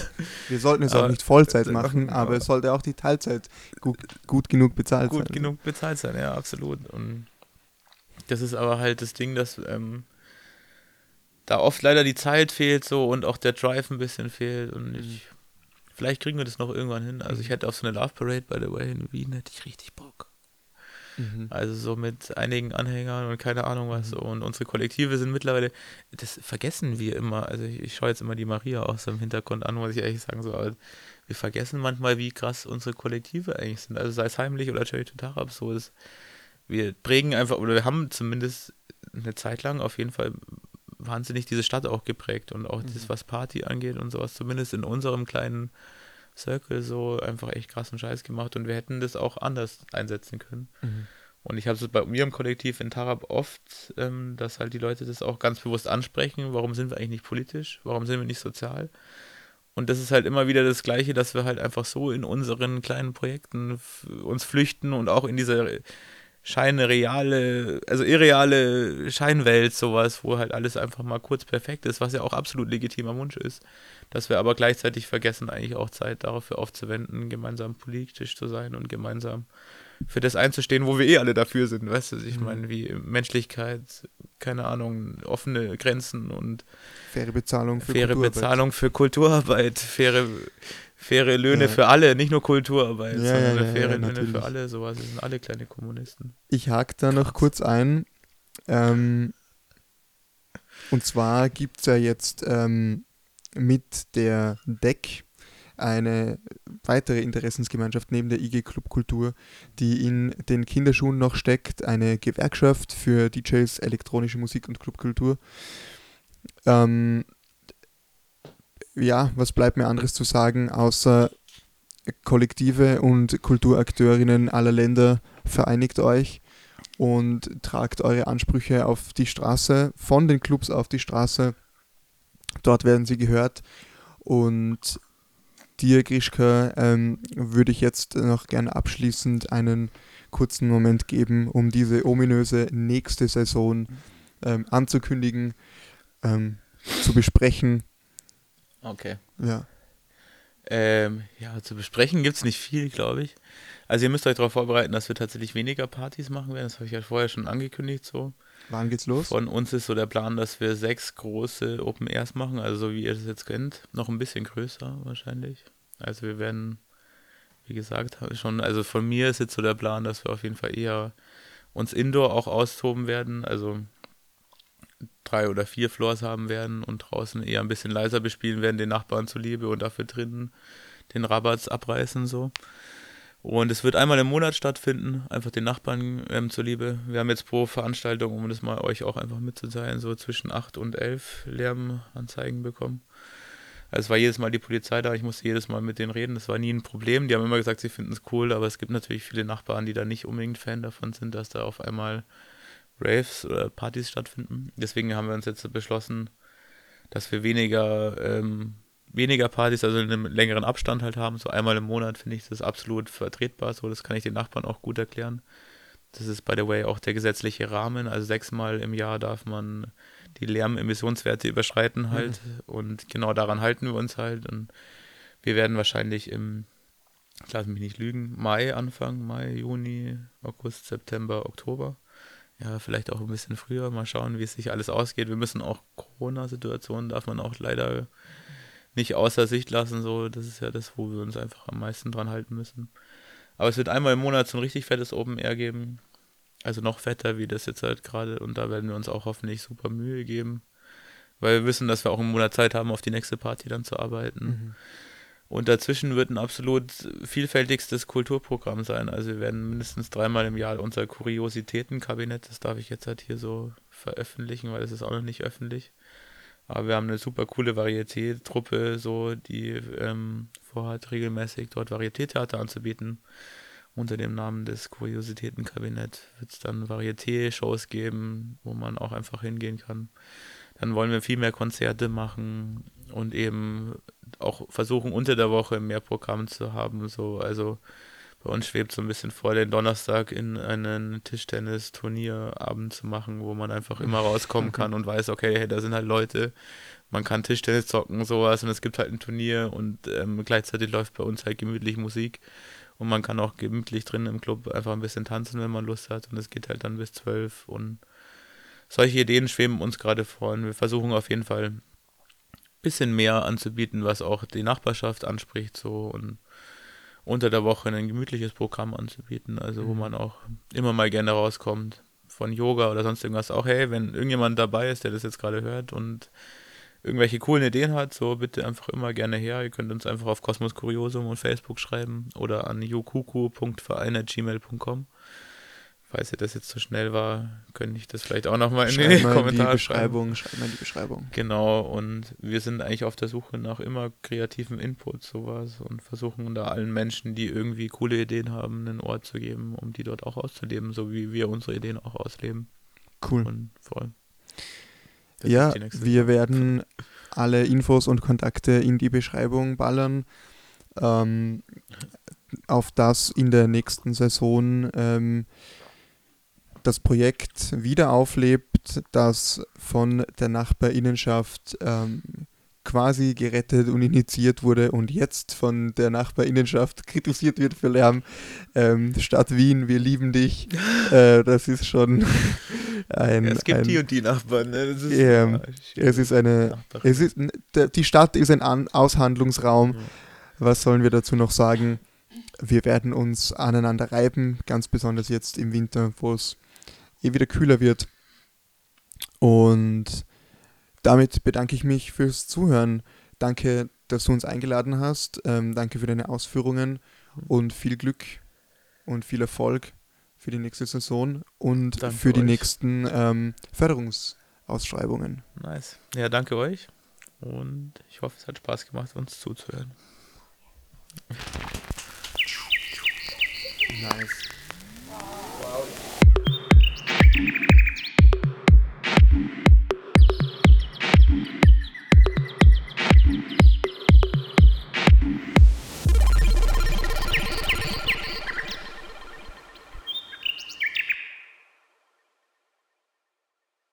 Wir sollten es auch Aber- nicht Vollzeit machen, aber aber- es sollte auch die Teilzeit gut, gut genug bezahlt gut sein. genug bezahlt sein, ja, absolut. Und das ist aber halt das Ding, dass ähm, da oft leider die Zeit fehlt so und auch der Drive ein bisschen fehlt und ich vielleicht kriegen wir das noch irgendwann hin. Also ich hätte auf so eine Love Parade, by the way, in Wien hätte ich richtig Bock. Mhm. Also so mit einigen Anhängern und keine Ahnung was. Und unsere Kollektive sind mittlerweile, das vergessen wir immer. Also ich, ich schaue jetzt immer die Maria aus dem Hintergrund an, muss ich ehrlich sagen. So, aber wir vergessen manchmal, wie krass unsere Kollektive eigentlich sind. Also sei es heimlich oder Cherry to Tarab, so ist. Wir prägen einfach, oder wir haben zumindest eine Zeit lang auf jeden Fall wahnsinnig diese Stadt auch geprägt und auch das, was Party angeht und sowas, zumindest in unserem kleinen Circle so einfach echt krassen Scheiß gemacht und wir hätten das auch anders einsetzen können. Mhm. Und ich habe es bei mir im Kollektiv in Tarab oft, ähm, dass halt die Leute das auch ganz bewusst ansprechen. Warum sind wir eigentlich nicht politisch? Warum sind wir nicht sozial? Und das ist halt immer wieder das Gleiche, dass wir halt einfach so in unseren kleinen Projekten uns flüchten und auch in diese Scheine reale, also irreale Scheinwelt, sowas, wo halt alles einfach mal kurz perfekt ist, was ja auch absolut legitimer Wunsch ist. Dass wir aber gleichzeitig vergessen, eigentlich auch Zeit dafür aufzuwenden, gemeinsam politisch zu sein und gemeinsam für das einzustehen, wo wir eh alle dafür sind, weißt du? Ich Mhm. meine, wie Menschlichkeit, keine Ahnung, offene Grenzen und Faire Bezahlung für faire Kulturarbeit. Bezahlung für Kulturarbeit, faire, faire Löhne Ja. für alle, nicht nur Kulturarbeit, Ja, sondern ja, ja, faire Löhne für alle, sowas. Wir sind alle kleine Kommunisten. Ich hake da noch kurz ein. Ähm, und zwar gibt es ja jetzt ähm, mit der DEC eine weitere Interessensgemeinschaft neben der IG Club Kultur, die in den Kinderschuhen noch steckt, eine Gewerkschaft für DJs, elektronische Musik und Clubkultur. Ähm, ja, was bleibt mir anderes zu sagen, außer Kollektive und Kulturakteurinnen aller Länder, vereinigt euch und tragt eure Ansprüche auf die Straße, von den Clubs auf die Straße. Dort werden sie gehört. Und dir, Grischka, ähm, würde ich jetzt noch gerne abschließend einen kurzen Moment geben, um diese ominöse nächste Saison ähm, anzukündigen, ähm, zu besprechen. Okay. Ja. Ähm, ja, zu besprechen gibt es nicht viel, glaube ich. Also ihr müsst euch darauf vorbereiten, dass wir tatsächlich weniger Partys machen werden. Das habe ich ja vorher schon angekündigt so. Wann geht's los? Von uns ist so der Plan, dass wir sechs große Open Airs machen, also so wie ihr das jetzt kennt. Noch ein bisschen größer wahrscheinlich. Also wir werden, wie gesagt, habe ich schon, also von mir ist jetzt so der Plan, dass wir auf jeden Fall eher uns Indoor auch austoben werden. Also drei oder vier Floors haben werden und draußen eher ein bisschen leiser bespielen werden, den Nachbarn zuliebe und dafür drinnen den Rabatz abreißen so. Und es wird einmal im Monat stattfinden, einfach den Nachbarn ähm, zuliebe. Wir haben jetzt pro Veranstaltung, um das mal euch auch einfach mitzuteilen, so zwischen 8 und 11 Lärmanzeigen bekommen. Also es war jedes Mal die Polizei da, ich musste jedes Mal mit denen reden, das war nie ein Problem. Die haben immer gesagt, sie finden es cool, aber es gibt natürlich viele Nachbarn, die da nicht unbedingt Fan davon sind, dass da auf einmal Raves oder Partys stattfinden. Deswegen haben wir uns jetzt beschlossen, dass wir weniger, ähm, weniger Partys, also in einem längeren Abstand halt haben. So einmal im Monat finde ich das absolut vertretbar. So, das kann ich den Nachbarn auch gut erklären. Das ist, by the way, auch der gesetzliche Rahmen. Also sechsmal im Jahr darf man die Lärmemissionswerte überschreiten halt. Mhm. Und genau daran halten wir uns halt. Und wir werden wahrscheinlich im, lass mich nicht lügen, Mai anfangen. Mai, Juni, August, September, Oktober ja, vielleicht auch ein bisschen früher. Mal schauen, wie es sich alles ausgeht. Wir müssen auch Corona-Situationen, darf man auch leider nicht außer Sicht lassen. So, das ist ja das, wo wir uns einfach am meisten dran halten müssen. Aber es wird einmal im Monat so ein richtig fettes Open Air geben. Also noch fetter, wie das jetzt halt gerade. Und da werden wir uns auch hoffentlich super Mühe geben. Weil wir wissen, dass wir auch einen Monat Zeit haben, auf die nächste Party dann zu arbeiten. Mhm. Und dazwischen wird ein absolut vielfältigstes Kulturprogramm sein. Also wir werden mindestens dreimal im Jahr unser Kuriositätenkabinett, das darf ich jetzt halt hier so veröffentlichen, weil das ist auch noch nicht öffentlich. Aber wir haben eine super coole Varieté-Truppe, so, die ähm, vorhat, regelmäßig dort Varieté-Theater anzubieten. Unter dem Namen des Kuriositätenkabinett wird es dann Varieté-Shows geben, wo man auch einfach hingehen kann. Dann wollen wir viel mehr Konzerte machen und eben auch versuchen, unter der Woche mehr Programm zu haben. So, also bei uns schwebt so ein bisschen vor, den Donnerstag in einen Tischtennis-Turnierabend zu machen, wo man einfach immer rauskommen <laughs> kann und weiß, okay, hey, da sind halt Leute, man kann Tischtennis zocken, sowas und es gibt halt ein Turnier und ähm, gleichzeitig läuft bei uns halt gemütlich Musik und man kann auch gemütlich drin im Club einfach ein bisschen tanzen, wenn man Lust hat und es geht halt dann bis zwölf und solche Ideen schweben uns gerade vor und wir versuchen auf jeden Fall bisschen mehr anzubieten, was auch die Nachbarschaft anspricht so und unter der Woche ein gemütliches Programm anzubieten, also wo mhm. man auch immer mal gerne rauskommt von Yoga oder sonst irgendwas. Auch hey, wenn irgendjemand dabei ist, der das jetzt gerade hört und irgendwelche coolen Ideen hat, so bitte einfach immer gerne her. Ihr könnt uns einfach auf Kosmos Kuriosum und Facebook schreiben oder an jokuku.verein.gmail.com. Falls ihr das jetzt zu so schnell war, könnte ich das vielleicht auch nochmal in die Kommentare schreiben. Schreibt mal in die Beschreibung. Genau, und wir sind eigentlich auf der Suche nach immer kreativen Input, sowas, und versuchen da allen Menschen, die irgendwie coole Ideen haben, einen Ort zu geben, um die dort auch auszuleben, so wie wir unsere Ideen auch ausleben. Cool. Und voll. ja, wir werden alle Infos und Kontakte in die Beschreibung ballern. Ähm, auf das in der nächsten Saison ähm, das Projekt wieder auflebt, das von der Nachbarinnenschaft ähm, quasi gerettet und initiiert wurde und jetzt von der Nachbarinnenschaft <laughs> kritisiert wird für Lärm. Ähm, Stadt Wien, wir lieben dich. <laughs> Äh, das ist schon <laughs> ein. Ja, es gibt ein, die und die Nachbarn. Ne? Ist, ähm, es ist eine. Es ist, die Stadt ist ein An Aushandlungsraum. Ja. Was sollen wir dazu noch sagen? Wir werden uns aneinander reiben, ganz besonders jetzt im Winter, wo es eh wieder kühler wird. Und damit bedanke ich mich fürs Zuhören. Danke, dass du uns eingeladen hast. Ähm, danke für deine Ausführungen und viel Glück und viel Erfolg für die nächste Saison und danke für die euch. nächsten ähm, Förderungsausschreibungen. Nice. Ja, danke euch und ich hoffe, es hat Spaß gemacht, uns zuzuhören. Nice.